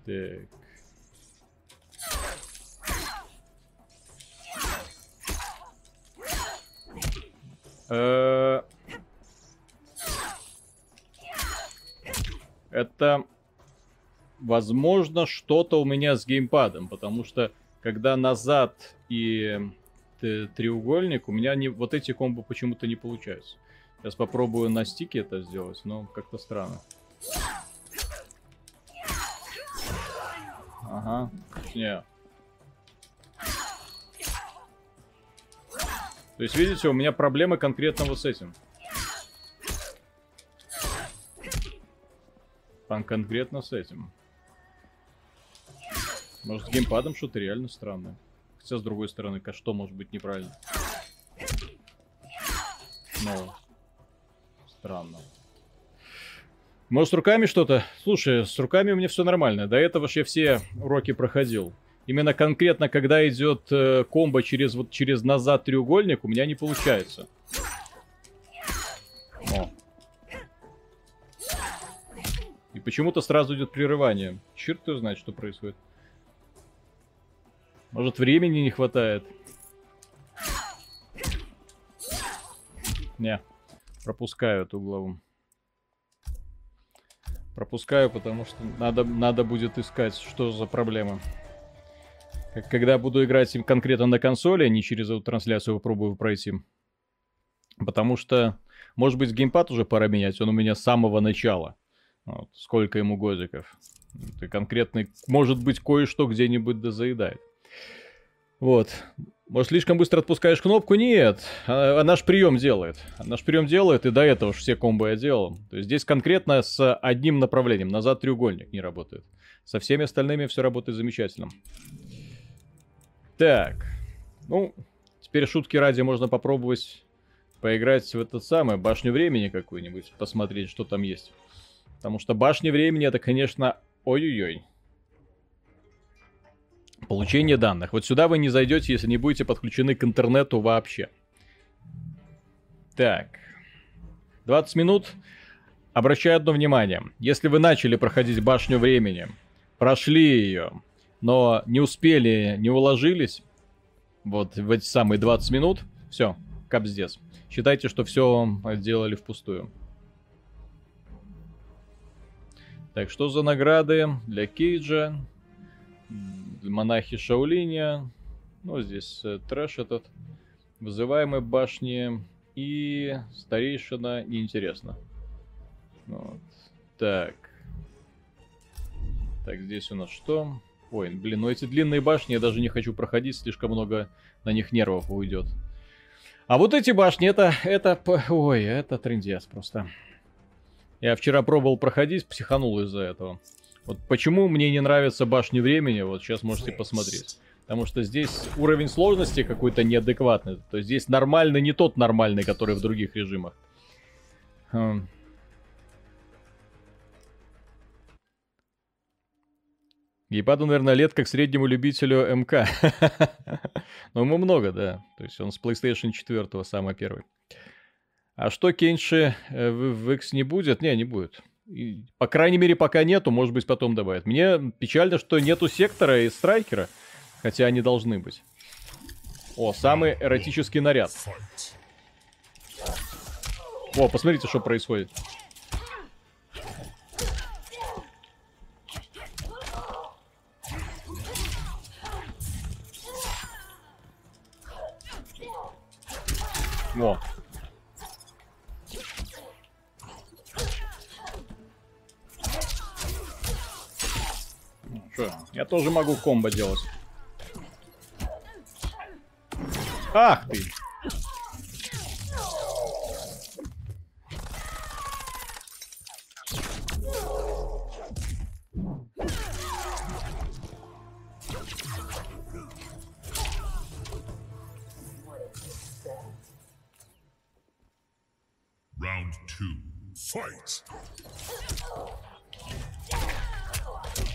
Так. Э, Это, возможно, что-то у меня с геймпадом, потому что когда назад и треугольник, у меня не, вот эти комбо почему-то не получаются. Сейчас попробую на стике это сделать, но как-то странно. Ага, не. То есть, видите, у меня проблемы конкретно вот с этим. Кон- конкретно с этим. Может, с геймпадом что-то реально странное. Хотя, с другой стороны, что может быть неправильно? Ну, странно. Может, с руками что-то? Слушай, с руками у меня все нормально. До этого же я все уроки проходил. Именно конкретно, когда идет э, комбо через вот через назад треугольник, у меня не получается. О. И почему-то сразу идет прерывание. Черт его знает, что происходит. Может, времени не хватает? Не, пропускаю эту главу. Пропускаю, потому что надо, надо будет искать, что за проблема. Когда буду играть им конкретно на консоли, а не через эту трансляцию попробую пройти. Потому что, может быть, геймпад уже пора менять, он у меня с самого начала. Вот, сколько ему годиков. Ты конкретно, может быть, кое-что где-нибудь да заедает. Вот. Может, слишком быстро отпускаешь кнопку? Нет. А, а наш прием делает. Наш прием делает, и до этого уж все комбо я делал. То есть здесь конкретно с одним направлением. Назад треугольник не работает. Со всеми остальными все работает замечательно. Так. Ну, теперь шутки ради можно попробовать поиграть в этот самый башню времени какую-нибудь, посмотреть, что там есть. Потому что башня времени это, конечно, ой-ой-ой. Получение данных. Вот сюда вы не зайдете, если не будете подключены к интернету вообще. Так. 20 минут. Обращаю одно внимание. Если вы начали проходить башню времени, прошли ее, но не успели, не уложились, вот в эти самые 20 минут, все, капздец. Считайте, что все сделали впустую. Так, что за награды для Кейджа? Монахи Шаолиня. Ну, здесь э, трэш этот. Вызываемые башни. И старейшина неинтересно. Вот. Так. Так, здесь у нас что? Ой, блин, ну эти длинные башни я даже не хочу проходить, слишком много на них нервов уйдет. А вот эти башни, это, это, ой, это трендец просто. Я вчера пробовал проходить, психанул из-за этого. Вот почему мне не нравятся башни времени, вот сейчас можете посмотреть. Потому что здесь уровень сложности какой-то неадекватный. То есть здесь нормальный не тот нормальный, который в других режимах. Гейпаду, наверное, лет как среднему любителю МК. *laughs* Но ему много, да. То есть он с PlayStation 4 самый первый. А что Кенши э, в X не будет? Не, не будет. И, по крайней мере, пока нету, может быть, потом добавят. Мне печально, что нету сектора и страйкера, хотя они должны быть. О, самый эротический наряд. О, посмотрите, что происходит. Во. Что, я тоже могу комбо делать. Ах ты!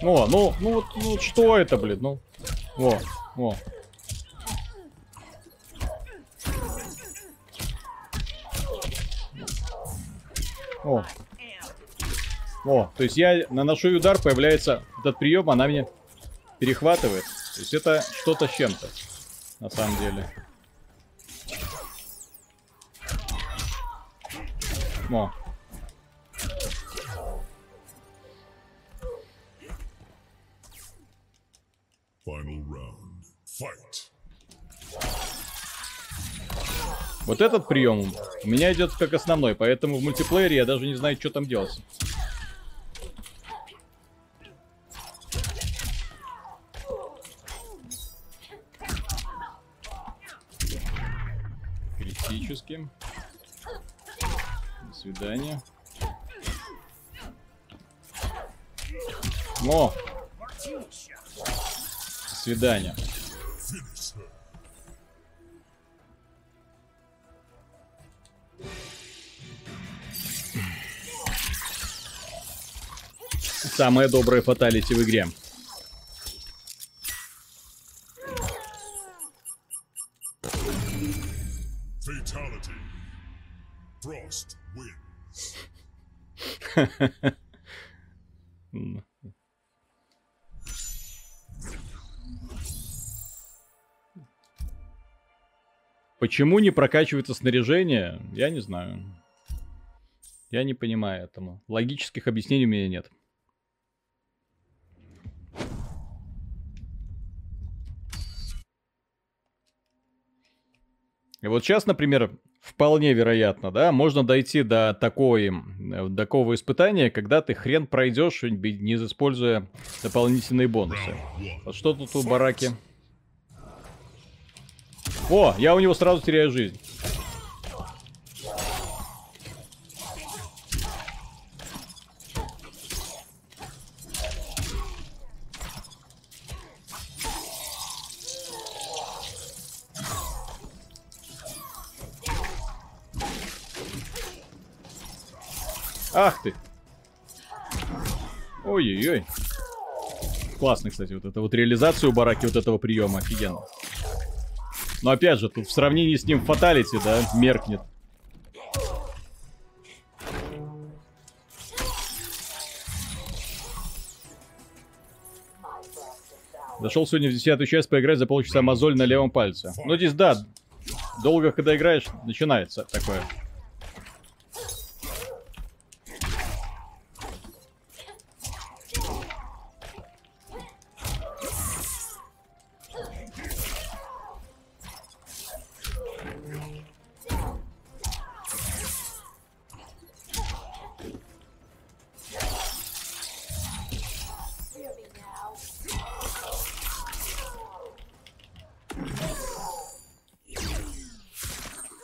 Ну, ну вот, ну что это, блин, ну. Во, во. О. О, то есть я наношу удар, появляется этот прием, она меня перехватывает. То есть это что-то с чем-то, на самом деле. О. Вот этот прием у меня идет как основной, поэтому в мультиплеере я даже не знаю, что там делать. Критическим. До свидания. О! До свидания. Самая добрая фаталити в игре. *laughs* Почему не прокачивается снаряжение? Я не знаю. Я не понимаю этому. Логических объяснений у меня нет. И вот сейчас, например, вполне вероятно, да, можно дойти до такой, э, такого испытания, когда ты хрен пройдешь, не используя дополнительные бонусы. Вот что тут у бараки? О, я у него сразу теряю жизнь. Ах ты! Ой-ой-ой. Классно, кстати, вот эта вот реализация у бараки вот этого приема, офигенно. Но опять же, тут в сравнении с ним фаталити, да, меркнет. Зашел сегодня в десятую часть поиграть за полчаса мозоль на левом пальце. Ну здесь да, долго когда играешь, начинается такое.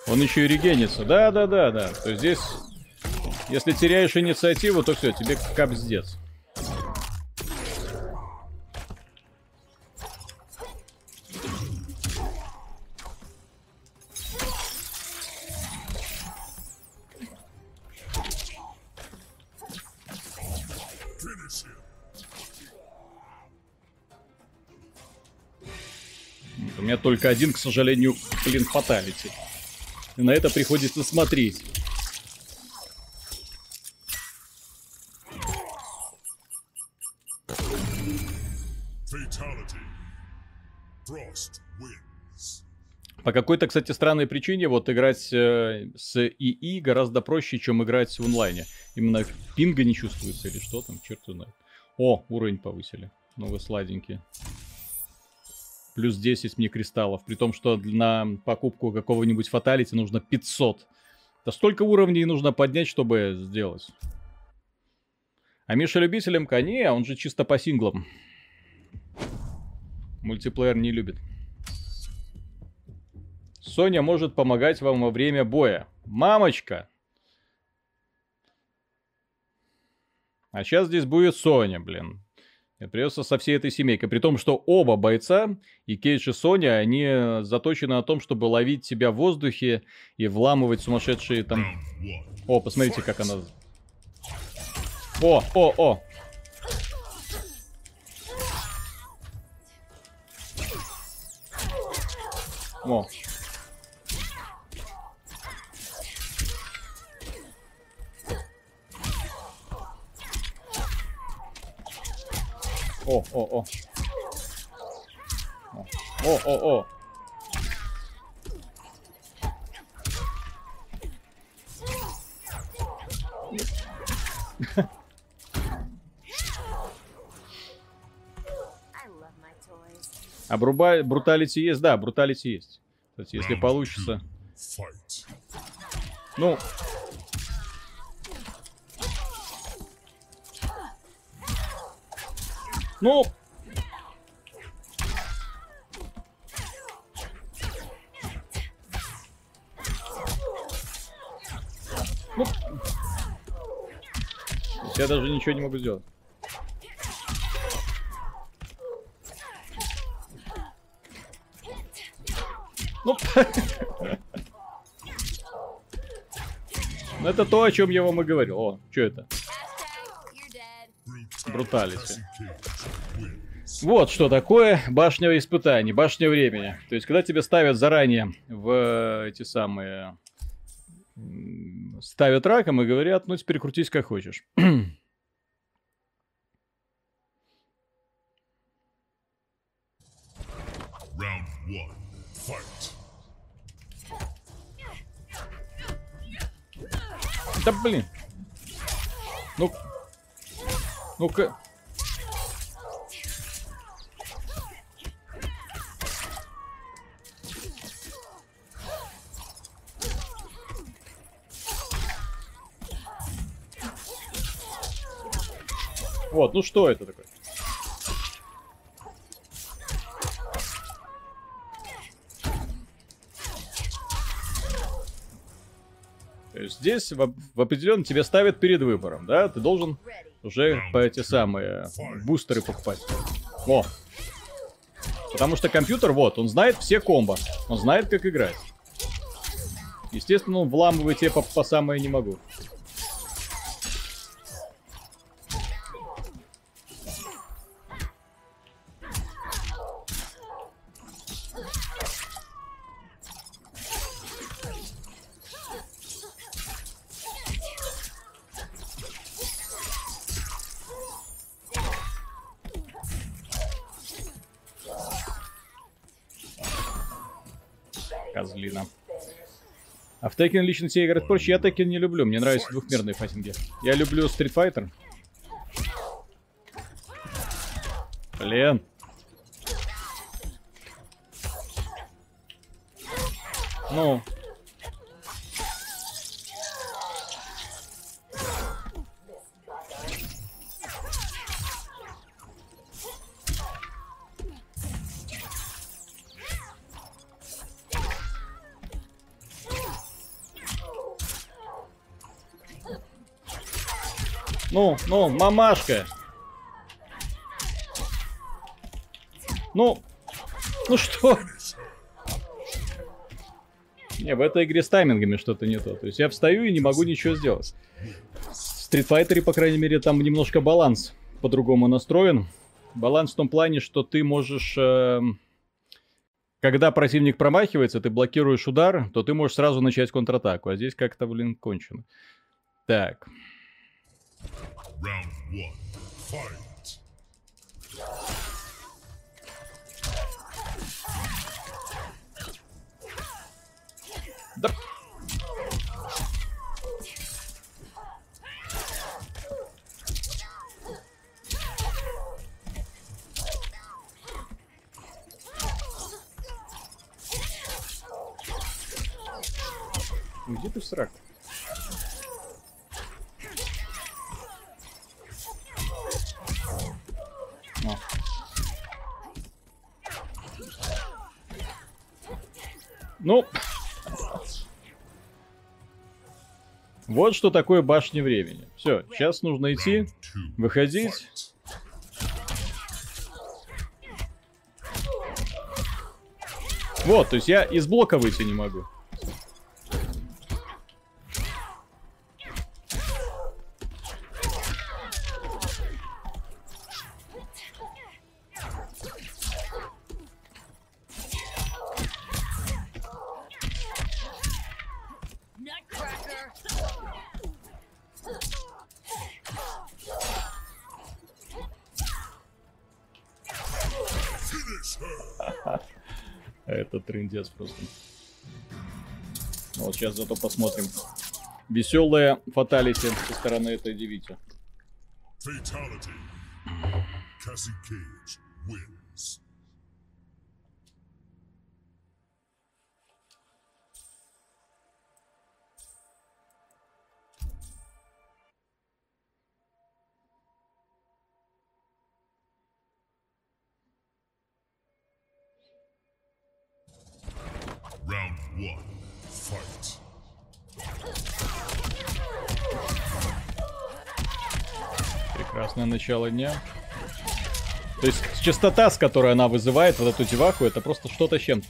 Он еще и регенится. Да, да, да, да. То есть здесь, если теряешь инициативу, то все, тебе капздец. У меня только один, к сожалению, блин, фаталити. И на это приходится смотреть. По какой-то, кстати, странной причине вот играть э, с ИИ гораздо проще, чем играть в онлайне. Именно пинга не чувствуется или что там, черт знает. О, уровень повысили. Ну вы сладенькие. Плюс 10 мне кристаллов. При том, что на покупку какого-нибудь фаталити нужно 500. Да столько уровней нужно поднять, чтобы сделать. А Миша любителем коне, он же чисто по синглам. Мультиплеер не любит. Соня может помогать вам во время боя. Мамочка! А сейчас здесь будет Соня, блин. Придется со всей этой семейкой. При том, что оба бойца, и Кейдж и Соня, они заточены на том, чтобы ловить тебя в воздухе и вламывать сумасшедшие там... О, посмотрите, как она... О, о, о! О. О, о, о. О, о, о. Бруба... бруталити есть? Да, бруталити есть. Кстати, если Round получится. Ну. Ну. Ну. Я даже ничего не могу сделать. Ну, Ну, *laughs* это то, о чем я вам и говорил. О, что это? Бруталити. Вот что такое башня испытаний, башня времени. То есть, когда тебя ставят заранее в э, эти самые... Ставят раком и говорят, ну теперь крутись как хочешь. Round one. Fight. Да блин. Ну... Ну-ка... Вот, ну что это такое? Здесь в, в определенном тебя ставят перед выбором, да? Ты должен уже по эти самые бустеры покупать. О! Потому что компьютер, вот, он знает все комбо. Он знает, как играть. Естественно, он вламывает тебе по, по самое не могу. Козлина. А в Tekken лично все играют проще. Я Tekken не люблю. Мне нравятся двухмерные файтинги. Я люблю Street Fighter. Блин. Ну. Ну, ну, мамашка. Ну, ну что? Не, в этой игре с таймингами что-то не то. То есть я встаю и не могу ничего сделать. В Street Fighter, по крайней мере, там немножко баланс по-другому настроен. Баланс в том плане, что ты можешь... эм, Когда противник промахивается, ты блокируешь удар, то ты можешь сразу начать контратаку. А здесь как-то, блин, кончено. Так. Round one. Fight. Да. Где ты в О. Ну, вот что такое башня времени. Все, сейчас нужно идти, выходить. Вот, то есть я из блока выйти не могу. Трендец просто. Вот сейчас зато посмотрим. Веселая фаталити со стороны этой девицы. Fatality. Cassie Cage wins. Round one. Fight. Прекрасное начало дня. То есть частота, с которой она вызывает вот эту деваху, это просто что-то с чем-то.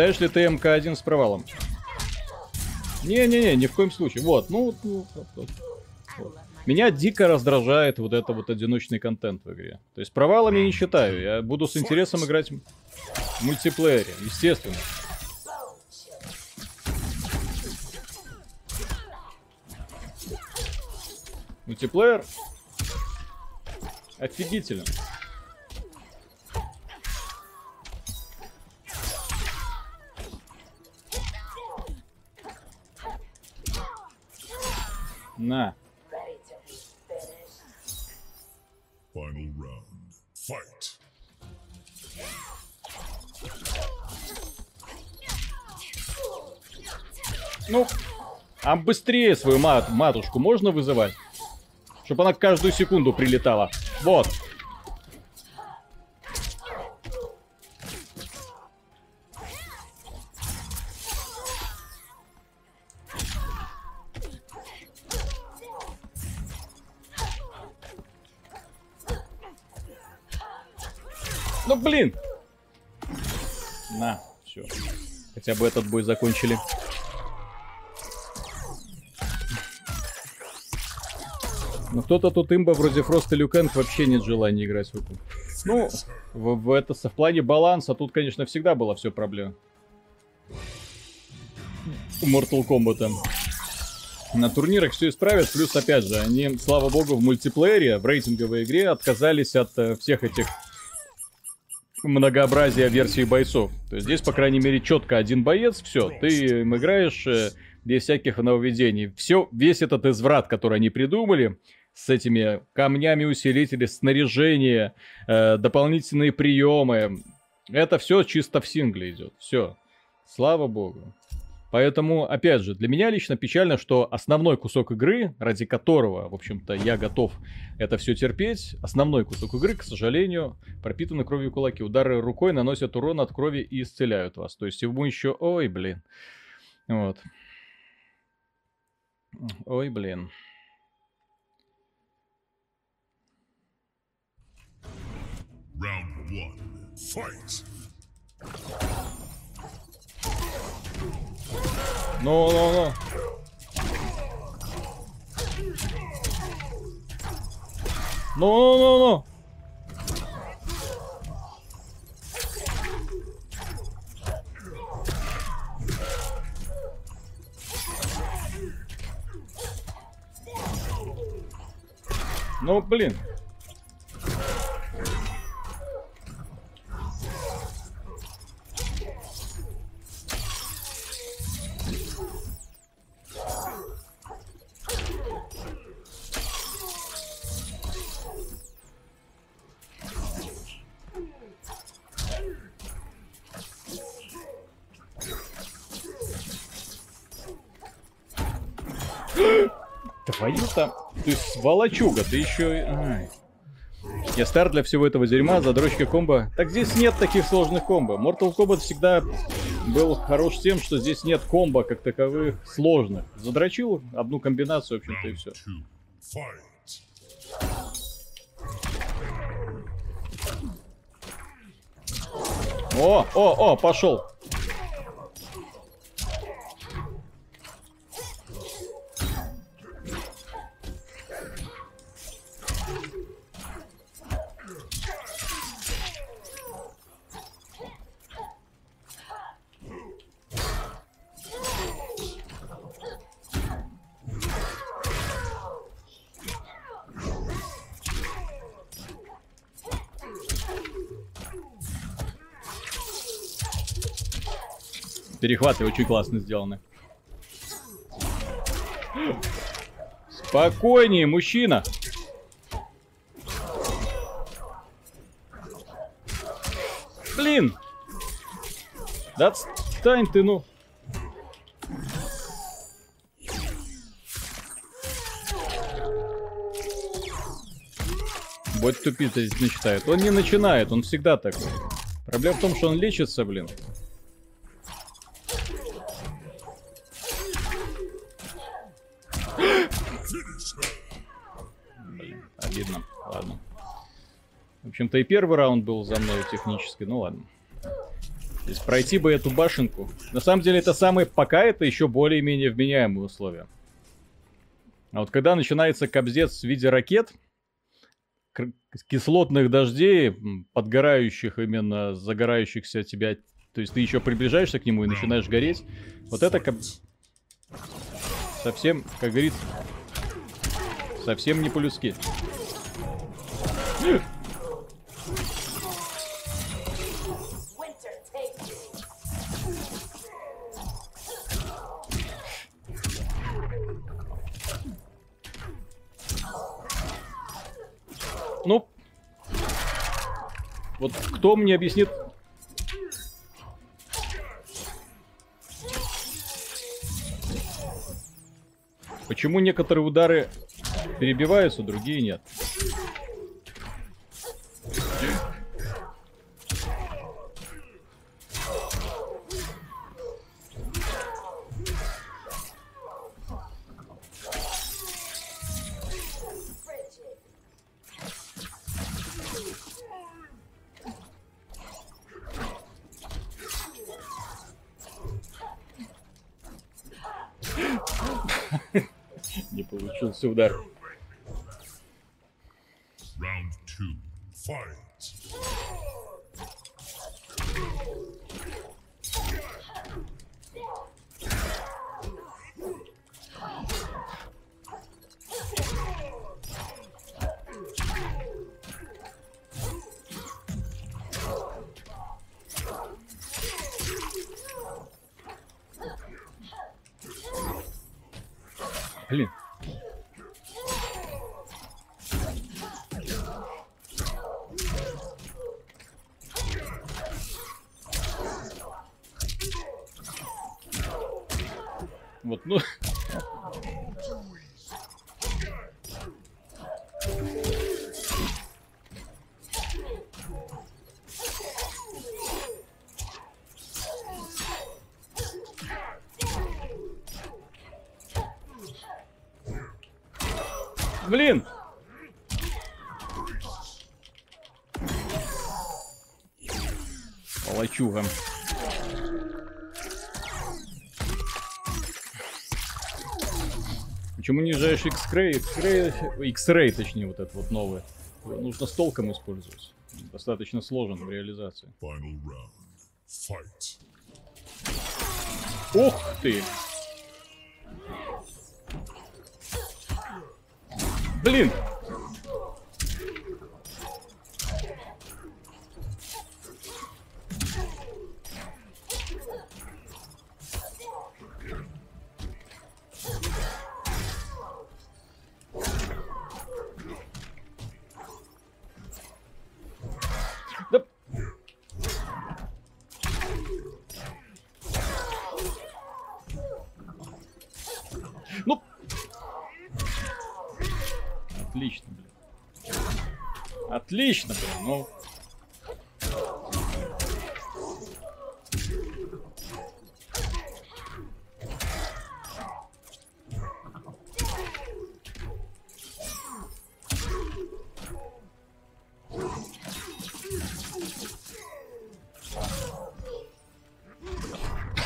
Считаешь ли ты МК-1 с провалом? Не-не-не, ни в коем случае. Вот, ну, ну, вот, вот. My Меня дико раздражает вот это вот одиночный контент в игре. То есть провалом я не считаю. Я буду с интересом играть в мультиплеере, естественно. Мультиплеер офигительно. На. Final round. Fight. Ну, а быстрее свою мат матушку можно вызывать? Чтобы она каждую секунду прилетала. Вот. Бы этот бой закончили. Ну кто-то тут имба вроде Фрост и Люкенг вообще нет желания играть в эту. Ну, в, в это в плане баланса тут, конечно, всегда было все проблема. У Mortal Kombat. На турнирах все исправят, плюс, опять же, они, слава богу, в мультиплеере, в рейтинговой игре отказались от э, всех этих многообразия версий бойцов. То есть здесь, по крайней мере, четко один боец, все, ты им играешь э, без всяких нововведений. Все, весь этот изврат, который они придумали, с этими камнями усилители, снаряжение, э, дополнительные приемы, это все чисто в сингле идет. Все. Слава богу. Поэтому, опять же, для меня лично печально, что основной кусок игры, ради которого, в общем-то, я готов это все терпеть, основной кусок игры, к сожалению, пропитаны кровью кулаки. Удары рукой наносят урон от крови и исцеляют вас. То есть ему еще... Ой, блин. Вот. Ой, блин. Round one. Fight. Ну-ну-ну. Ну-ну-ну. Ну, блин. Ты сволочуга, ты еще... Я стар для всего этого дерьма, задрочка комбо. Так здесь нет таких сложных комбо. Mortal Kombat всегда был хорош тем, что здесь нет комбо как таковых сложных. Задрочил одну комбинацию, в общем-то, и все. О, о, о, пошел. Перехваты очень классно сделаны. Спокойнее, мужчина. Блин. Да отстань ты, ну. Вот тупит здесь начинает. Он не начинает, он всегда такой. Проблема в том, что он лечится. Блин, общем-то и первый раунд был за мной технически, ну ладно. То есть пройти бы эту башенку. На самом деле это самые, пока это еще более-менее вменяемые условия. А вот когда начинается кобздец в виде ракет, кислотных дождей, подгорающих именно, загорающихся тебя, то есть ты еще приближаешься к нему и начинаешь гореть, вот это коб- совсем, как говорится, совсем не по-людски. Вот кто мне объяснит... Почему некоторые удары перебиваются, другие нет? Получился удар. Round two. Fight. Блин. Вот, ну... Блин! Палачуга. Почему не езжаешь X-Ray? X-Ray, X-Ray, точнее, вот это вот новое. Нужно с толком использовать. Достаточно сложен в реализации. Ух ты! Блин! Отлично, блин. Отлично, блин, ну...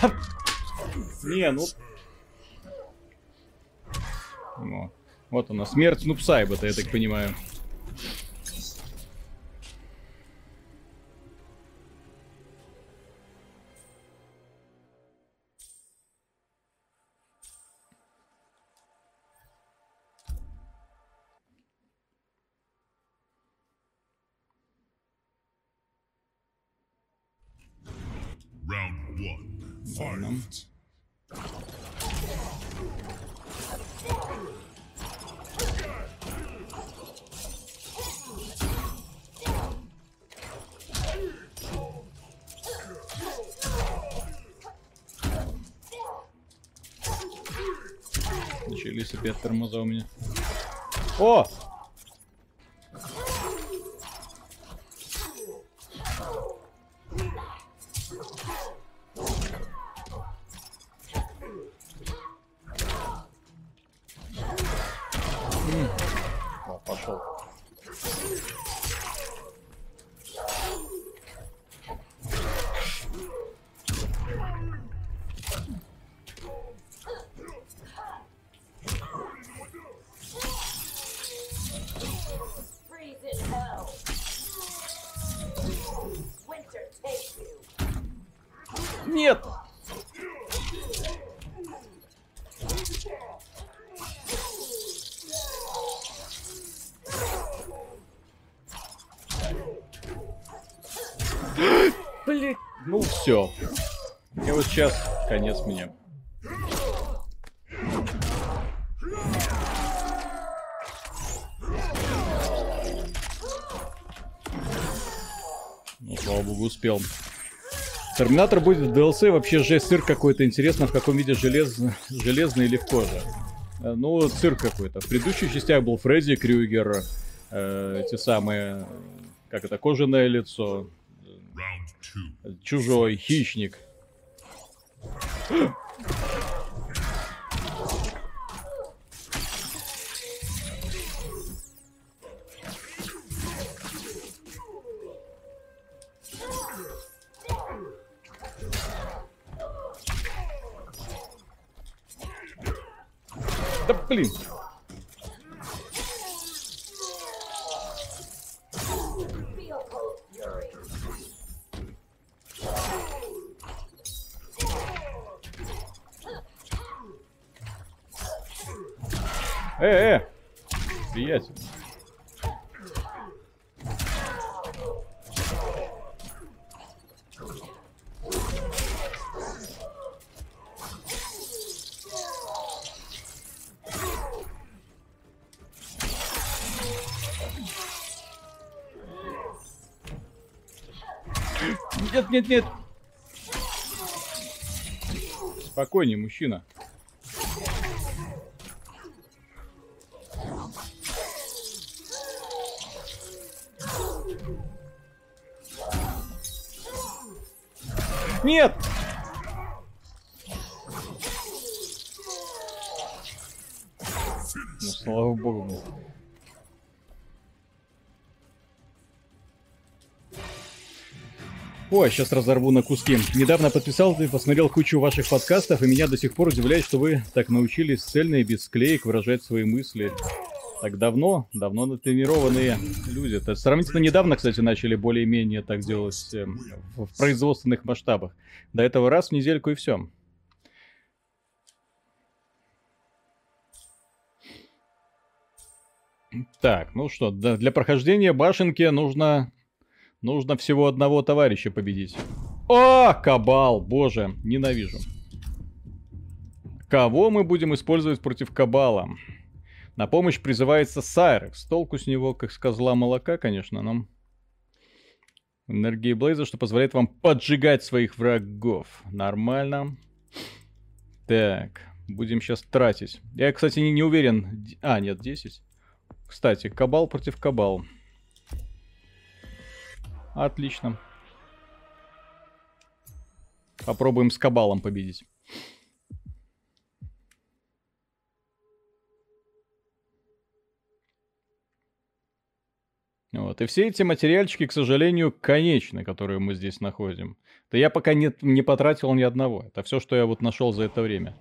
*laughs* Не, ну... Ну, Вот она, смерть Нупсайба-то, я так понимаю. Начались опять тормоза у меня. О! Терминатор будет в DLC, вообще жесть, цирк какой-то, интересно, в каком виде желез... железный или в коже. Э, Ну, цирк какой-то. В предыдущих частях был Фредди Крюгер, э, те самые, как это, кожаное лицо, чужой, хищник. Блин. Feel cold fury. Э, э! Приятель. Нет, нет. Спокойнее, мужчина. Нет! Ой, сейчас разорву на куски. Недавно подписал и посмотрел кучу ваших подкастов, и меня до сих пор удивляет, что вы так научились цельно и без склеек выражать свои мысли. Так давно, давно натренированные люди. Это сравнительно недавно, кстати, начали более-менее так делать эм, в производственных масштабах. До этого раз в недельку и все. Так, ну что, для прохождения башенки нужно, нужно всего одного товарища победить. О, кабал, боже, ненавижу. Кого мы будем использовать против кабала? На помощь призывается Сайрекс. Толку с него, как с козла молока, конечно, но... Энергии Блейза, что позволяет вам поджигать своих врагов. Нормально. Так, будем сейчас тратить. Я, кстати, не, не уверен. А, нет, 10. Кстати, Кабал против Кабал. Отлично. Попробуем с Кабалом победить. Вот. И все эти материальчики, к сожалению, конечны, которые мы здесь находим. Да я пока не, не потратил ни одного. Это все, что я вот нашел за это время.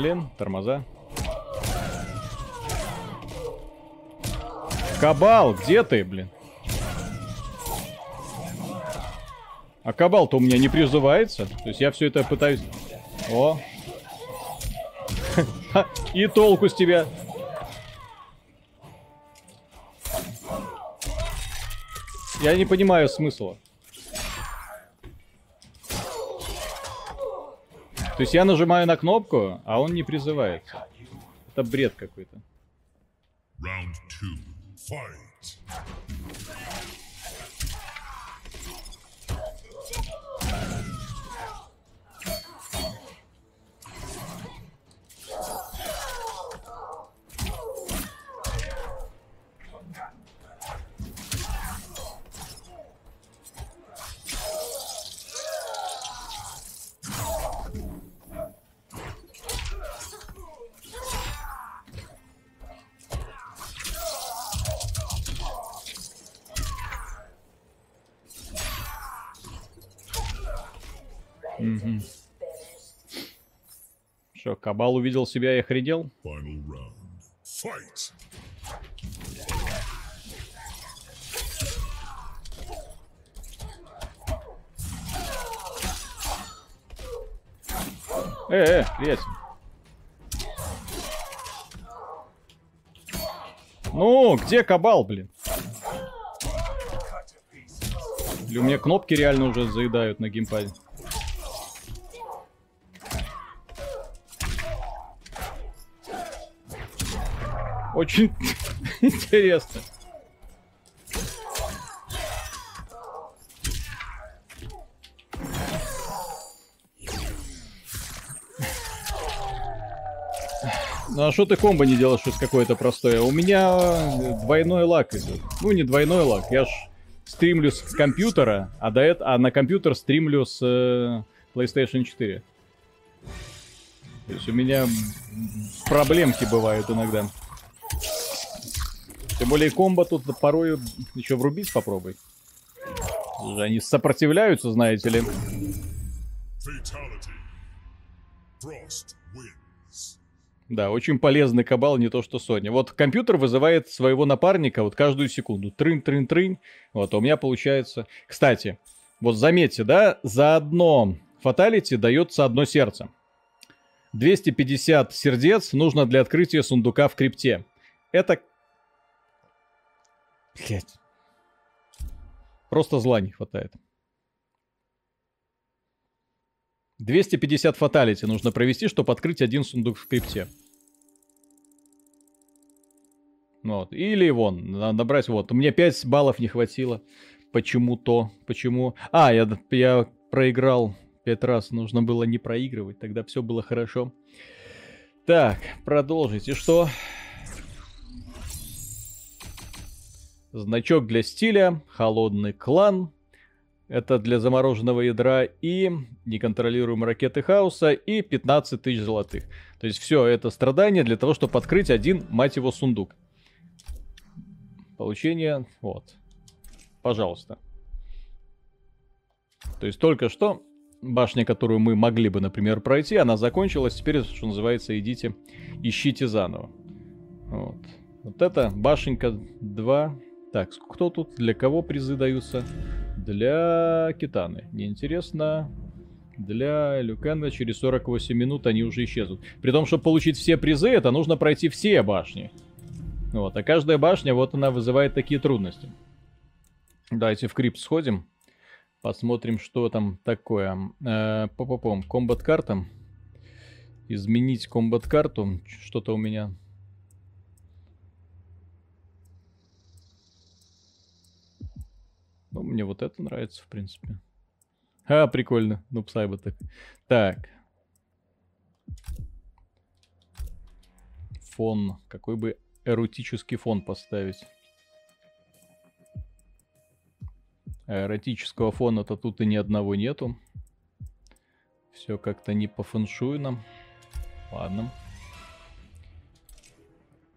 Блин, тормоза. Кабал, где ты, блин? А кабал-то у меня не призывается. То есть я все это пытаюсь... О! И толку с тебя. Я не понимаю смысла. То есть я нажимаю на кнопку, а он не призывается. Это бред какой-то. Round two. Fight. Кабал увидел себя и охренел? Э, э, приятель. Ну, где Кабал, блин? Или у меня кнопки реально уже заедают на геймпаде? Очень интересно. Ну а что ты комбо не делаешь что-то какое-то простое? У меня двойной лак идет. Ну не двойной лак, я ж стримлю с компьютера, а, до этого, а на компьютер стримлю с э, PlayStation 4. То есть у меня проблемки бывают иногда. Тем более комбо тут порой еще врубить попробуй. Они сопротивляются, знаете ли. Да, очень полезный кабал, не то что Sony. Вот компьютер вызывает своего напарника вот каждую секунду. Трын-трын-трын. Вот, а у меня получается... Кстати, вот заметьте, да, за одно фаталити дается одно сердце. 250 сердец нужно для открытия сундука в крипте. Это... Блять. Просто зла не хватает. 250 фаталити нужно провести, чтобы открыть один сундук в крипте. Вот. Или вон, надо набрать вот. Меня 5 баллов не хватило. Почему-то. Почему? А, я, я проиграл 5 раз. Нужно было не проигрывать. Тогда все было хорошо. Так, продолжите. Что? Значок для стиля. Холодный клан. Это для замороженного ядра и неконтролируемые ракеты хаоса и 15 тысяч золотых. То есть все это страдание для того, чтобы открыть один, мать его, сундук. Получение, вот. Пожалуйста. То есть только что башня, которую мы могли бы, например, пройти, она закончилась. Теперь, что называется, идите, ищите заново. Вот. Вот это башенка 2. Так, кто тут? Для кого призы даются? Для Китаны. Неинтересно. Для Люкена через 48 минут они уже исчезнут. При том, чтобы получить все призы, это нужно пройти все башни. Вот, а каждая башня, вот она вызывает такие трудности. Давайте в крипт сходим. Посмотрим, что там такое. Э, По-по-пом. Комбат-карта. Изменить комбат-карту. Что-то у меня... Ну, мне вот это нравится, в принципе. А, прикольно. Ну, псайба так. Так. Фон. Какой бы эротический фон поставить? А Эротического фона-то тут и ни одного нету. Все как-то не по фэншую нам. Ладно.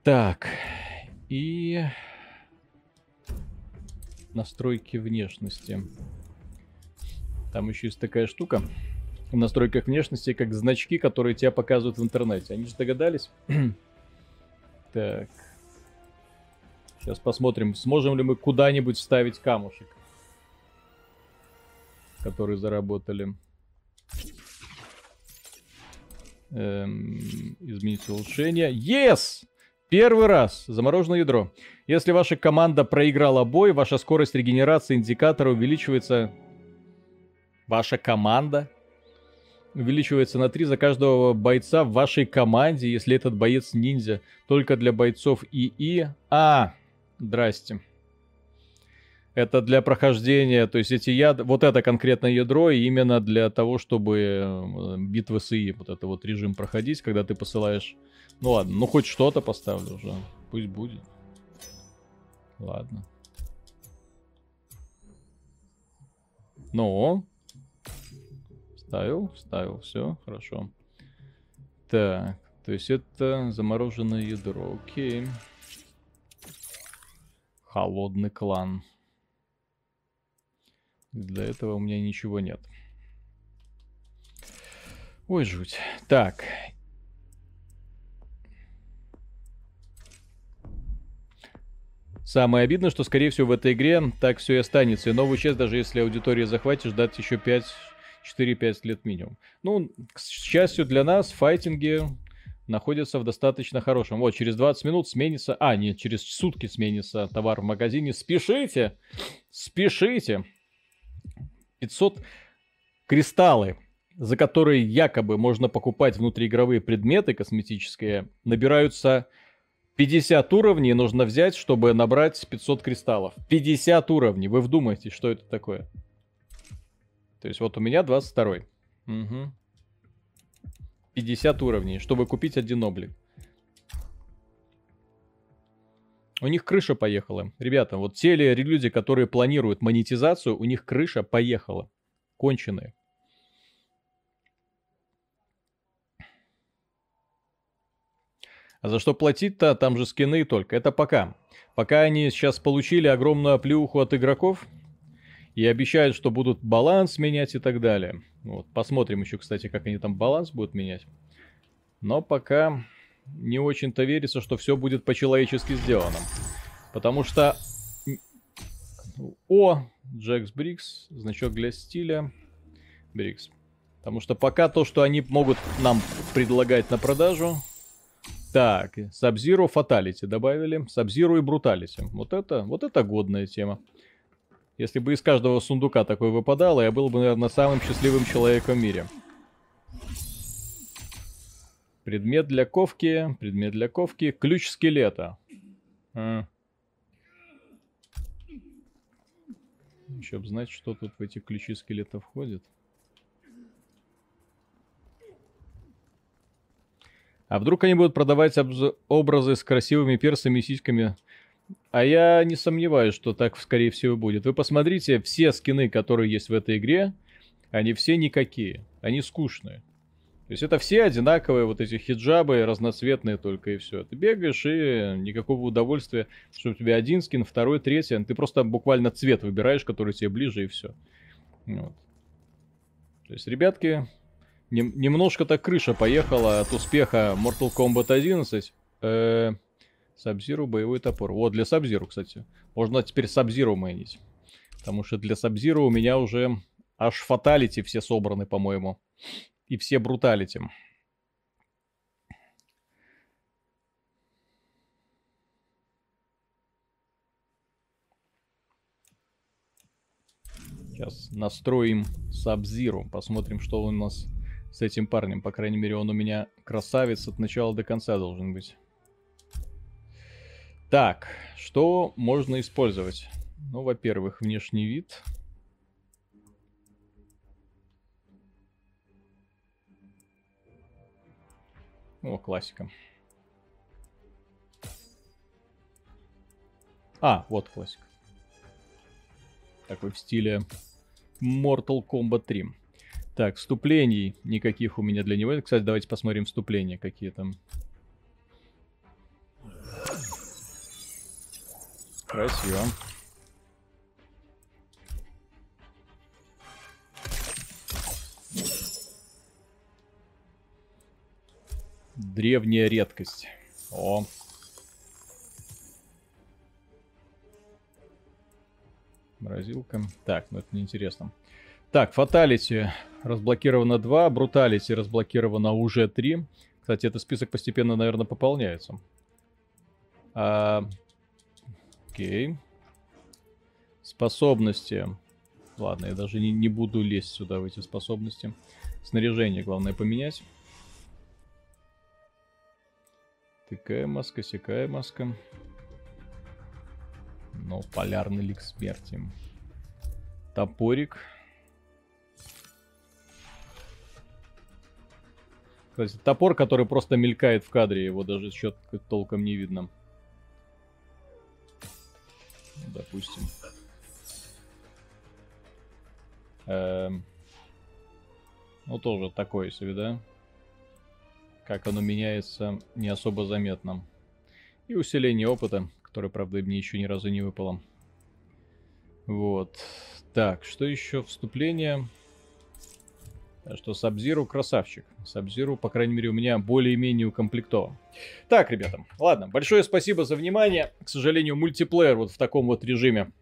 Так. И... Настройки внешности. Там еще есть такая штука. В настройках внешности, как значки, которые тебя показывают в интернете. Они же догадались? *clears throat* так. Сейчас посмотрим, сможем ли мы куда-нибудь вставить камушек которые заработали. Эм, изменить улучшение. Yes! Первый раз замороженное ядро. Если ваша команда проиграла бой, ваша скорость регенерации индикатора увеличивается... Ваша команда увеличивается на 3 за каждого бойца в вашей команде, если этот боец ниндзя. Только для бойцов ИИ. А, здрасте. Это для прохождения, то есть эти яд... вот это конкретное ядро именно для того, чтобы э, битвы с ИИ, вот это вот режим проходить, когда ты посылаешь... Ну ладно, ну хоть что-то поставлю уже, пусть будет. Ладно. Ну, Ставил, ставил, все, хорошо. Так, то есть это замороженное ядро, окей. Холодный клан. Для этого у меня ничего нет. Ой, жуть. Так. Самое обидное, что, скорее всего, в этой игре так все и останется. И новую часть, даже если аудиторию захватишь, ждать еще 5 4-5 лет минимум. Ну, к счастью для нас, файтинги находятся в достаточно хорошем. Вот, через 20 минут сменится... А, нет, через сутки сменится товар в магазине. Спешите! Спешите! 500 кристаллы, за которые якобы можно покупать внутриигровые предметы косметические, набираются 50 уровней нужно взять, чтобы набрать 500 кристаллов. 50 уровней. Вы вдумайтесь, что это такое? То есть вот у меня 22. Угу. 50 уровней, чтобы купить один облик. У них крыша поехала. Ребята, вот те люди, которые планируют монетизацию, у них крыша поехала. Конченые. А за что платить-то? Там же скины только. Это пока. Пока они сейчас получили огромную оплюху от игроков, и обещают, что будут баланс менять и так далее. Вот, посмотрим еще, кстати, как они там баланс будут менять. Но пока не очень-то верится, что все будет по-человечески сделано. Потому что... О, Джекс Брикс, значок для стиля. Брикс. Потому что пока то, что они могут нам предлагать на продажу... Так, Сабзиру Фаталити добавили. Сабзиру и Бруталити. Вот это, вот это годная тема. Если бы из каждого сундука такой выпадало, я был бы, наверное, самым счастливым человеком в мире. Предмет для ковки, предмет для ковки, ключ скелета. А. Еще бы знать, что тут в эти ключи скелета входит. А вдруг они будут продавать образы с красивыми персами и сиськами а я не сомневаюсь, что так, скорее всего, будет. Вы посмотрите, все скины, которые есть в этой игре, они все никакие. Они скучные. То есть это все одинаковые вот эти хиджабы, разноцветные только и все. Ты бегаешь и никакого удовольствия, что у тебя один скин, второй, третий. Ты просто буквально цвет выбираешь, который тебе ближе и все. Вот. То есть, ребятки, не, немножко так крыша поехала от успеха Mortal Kombat 11. Э, Сабзиру боевой топор. Вот, для Сабзиру, кстати. Можно теперь Сабзиру мэнить. Потому что для Сабзиру у меня уже аж фаталити все собраны, по-моему. И все бруталити. Сейчас настроим Сабзиру. Посмотрим, что у нас с этим парнем. По крайней мере, он у меня красавец от начала до конца должен быть. Так, что можно использовать? Ну, во-первых, внешний вид. О, классика. А, вот классика. Такой в стиле Mortal Kombat 3. Так, вступлений никаких у меня для него. Кстати, давайте посмотрим вступления, какие там Красиво. Древняя редкость. О. Морозилка. Так, ну это неинтересно. Так, фаталити разблокировано 2, бруталити разблокировано уже 3. Кстати, этот список постепенно, наверное, пополняется. А, окей. Способности. Ладно, я даже не, не буду лезть сюда в эти способности. Снаряжение, главное, поменять. Такая маска, сякая маска. Ну, полярный лик смерти. Топорик. Кстати, топор, который просто мелькает в кадре, его даже счет толком не видно. Допустим. Эм. Ну, тоже такое себе, да? Как оно меняется, не особо заметно. И усиление опыта, которое, правда, мне еще ни разу не выпало. Вот. Так, что еще? Вступление. Что Сабзиру красавчик. Сабзиру, по крайней мере, у меня более-менее укомплектован. Так, ребята, ладно, большое спасибо за внимание. К сожалению, мультиплеер вот в таком вот режиме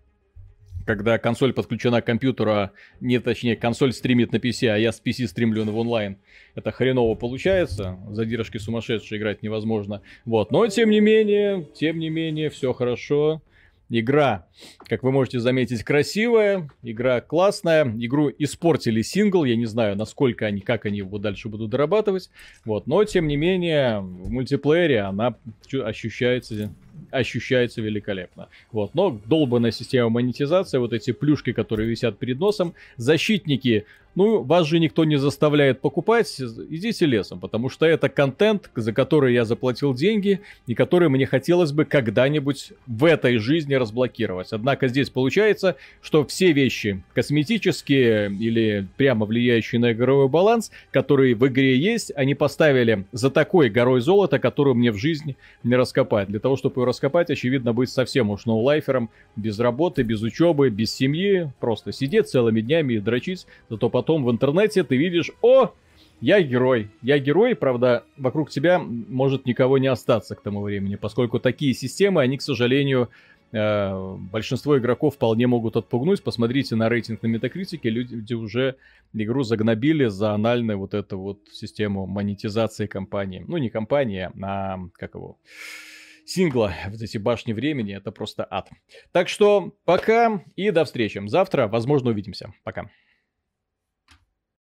когда консоль подключена к компьютеру, а не точнее, консоль стримит на PC, а я с PC стримлю в онлайн. Это хреново получается, задержки сумасшедшие играть невозможно. Вот, но тем не менее, тем не менее, все хорошо. Игра, как вы можете заметить, красивая, игра классная, игру испортили сингл, я не знаю, насколько они, как они его дальше будут дорабатывать, вот, но тем не менее, в мультиплеере она ощущается ощущается великолепно. Вот. Но долбанная система монетизации, вот эти плюшки, которые висят перед носом, защитники ну, вас же никто не заставляет покупать, идите лесом, потому что это контент, за который я заплатил деньги, и который мне хотелось бы когда-нибудь в этой жизни разблокировать. Однако здесь получается, что все вещи косметические или прямо влияющие на игровой баланс, которые в игре есть, они поставили за такой горой золота, которую мне в жизни не раскопать. Для того, чтобы ее раскопать, очевидно, быть совсем уж ноулайфером, без работы, без учебы, без семьи, просто сидеть целыми днями и дрочить, зато потом потом в интернете ты видишь, о, я герой. Я герой, правда, вокруг тебя может никого не остаться к тому времени, поскольку такие системы, они, к сожалению, э, большинство игроков вполне могут отпугнуть. Посмотрите на рейтинг на Метакритике, люди уже игру загнобили за анальную вот эту вот систему монетизации компании. Ну, не компании, а как его сингла, вот эти башни времени, это просто ад. Так что пока и до встречи. Завтра, возможно, увидимся. Пока.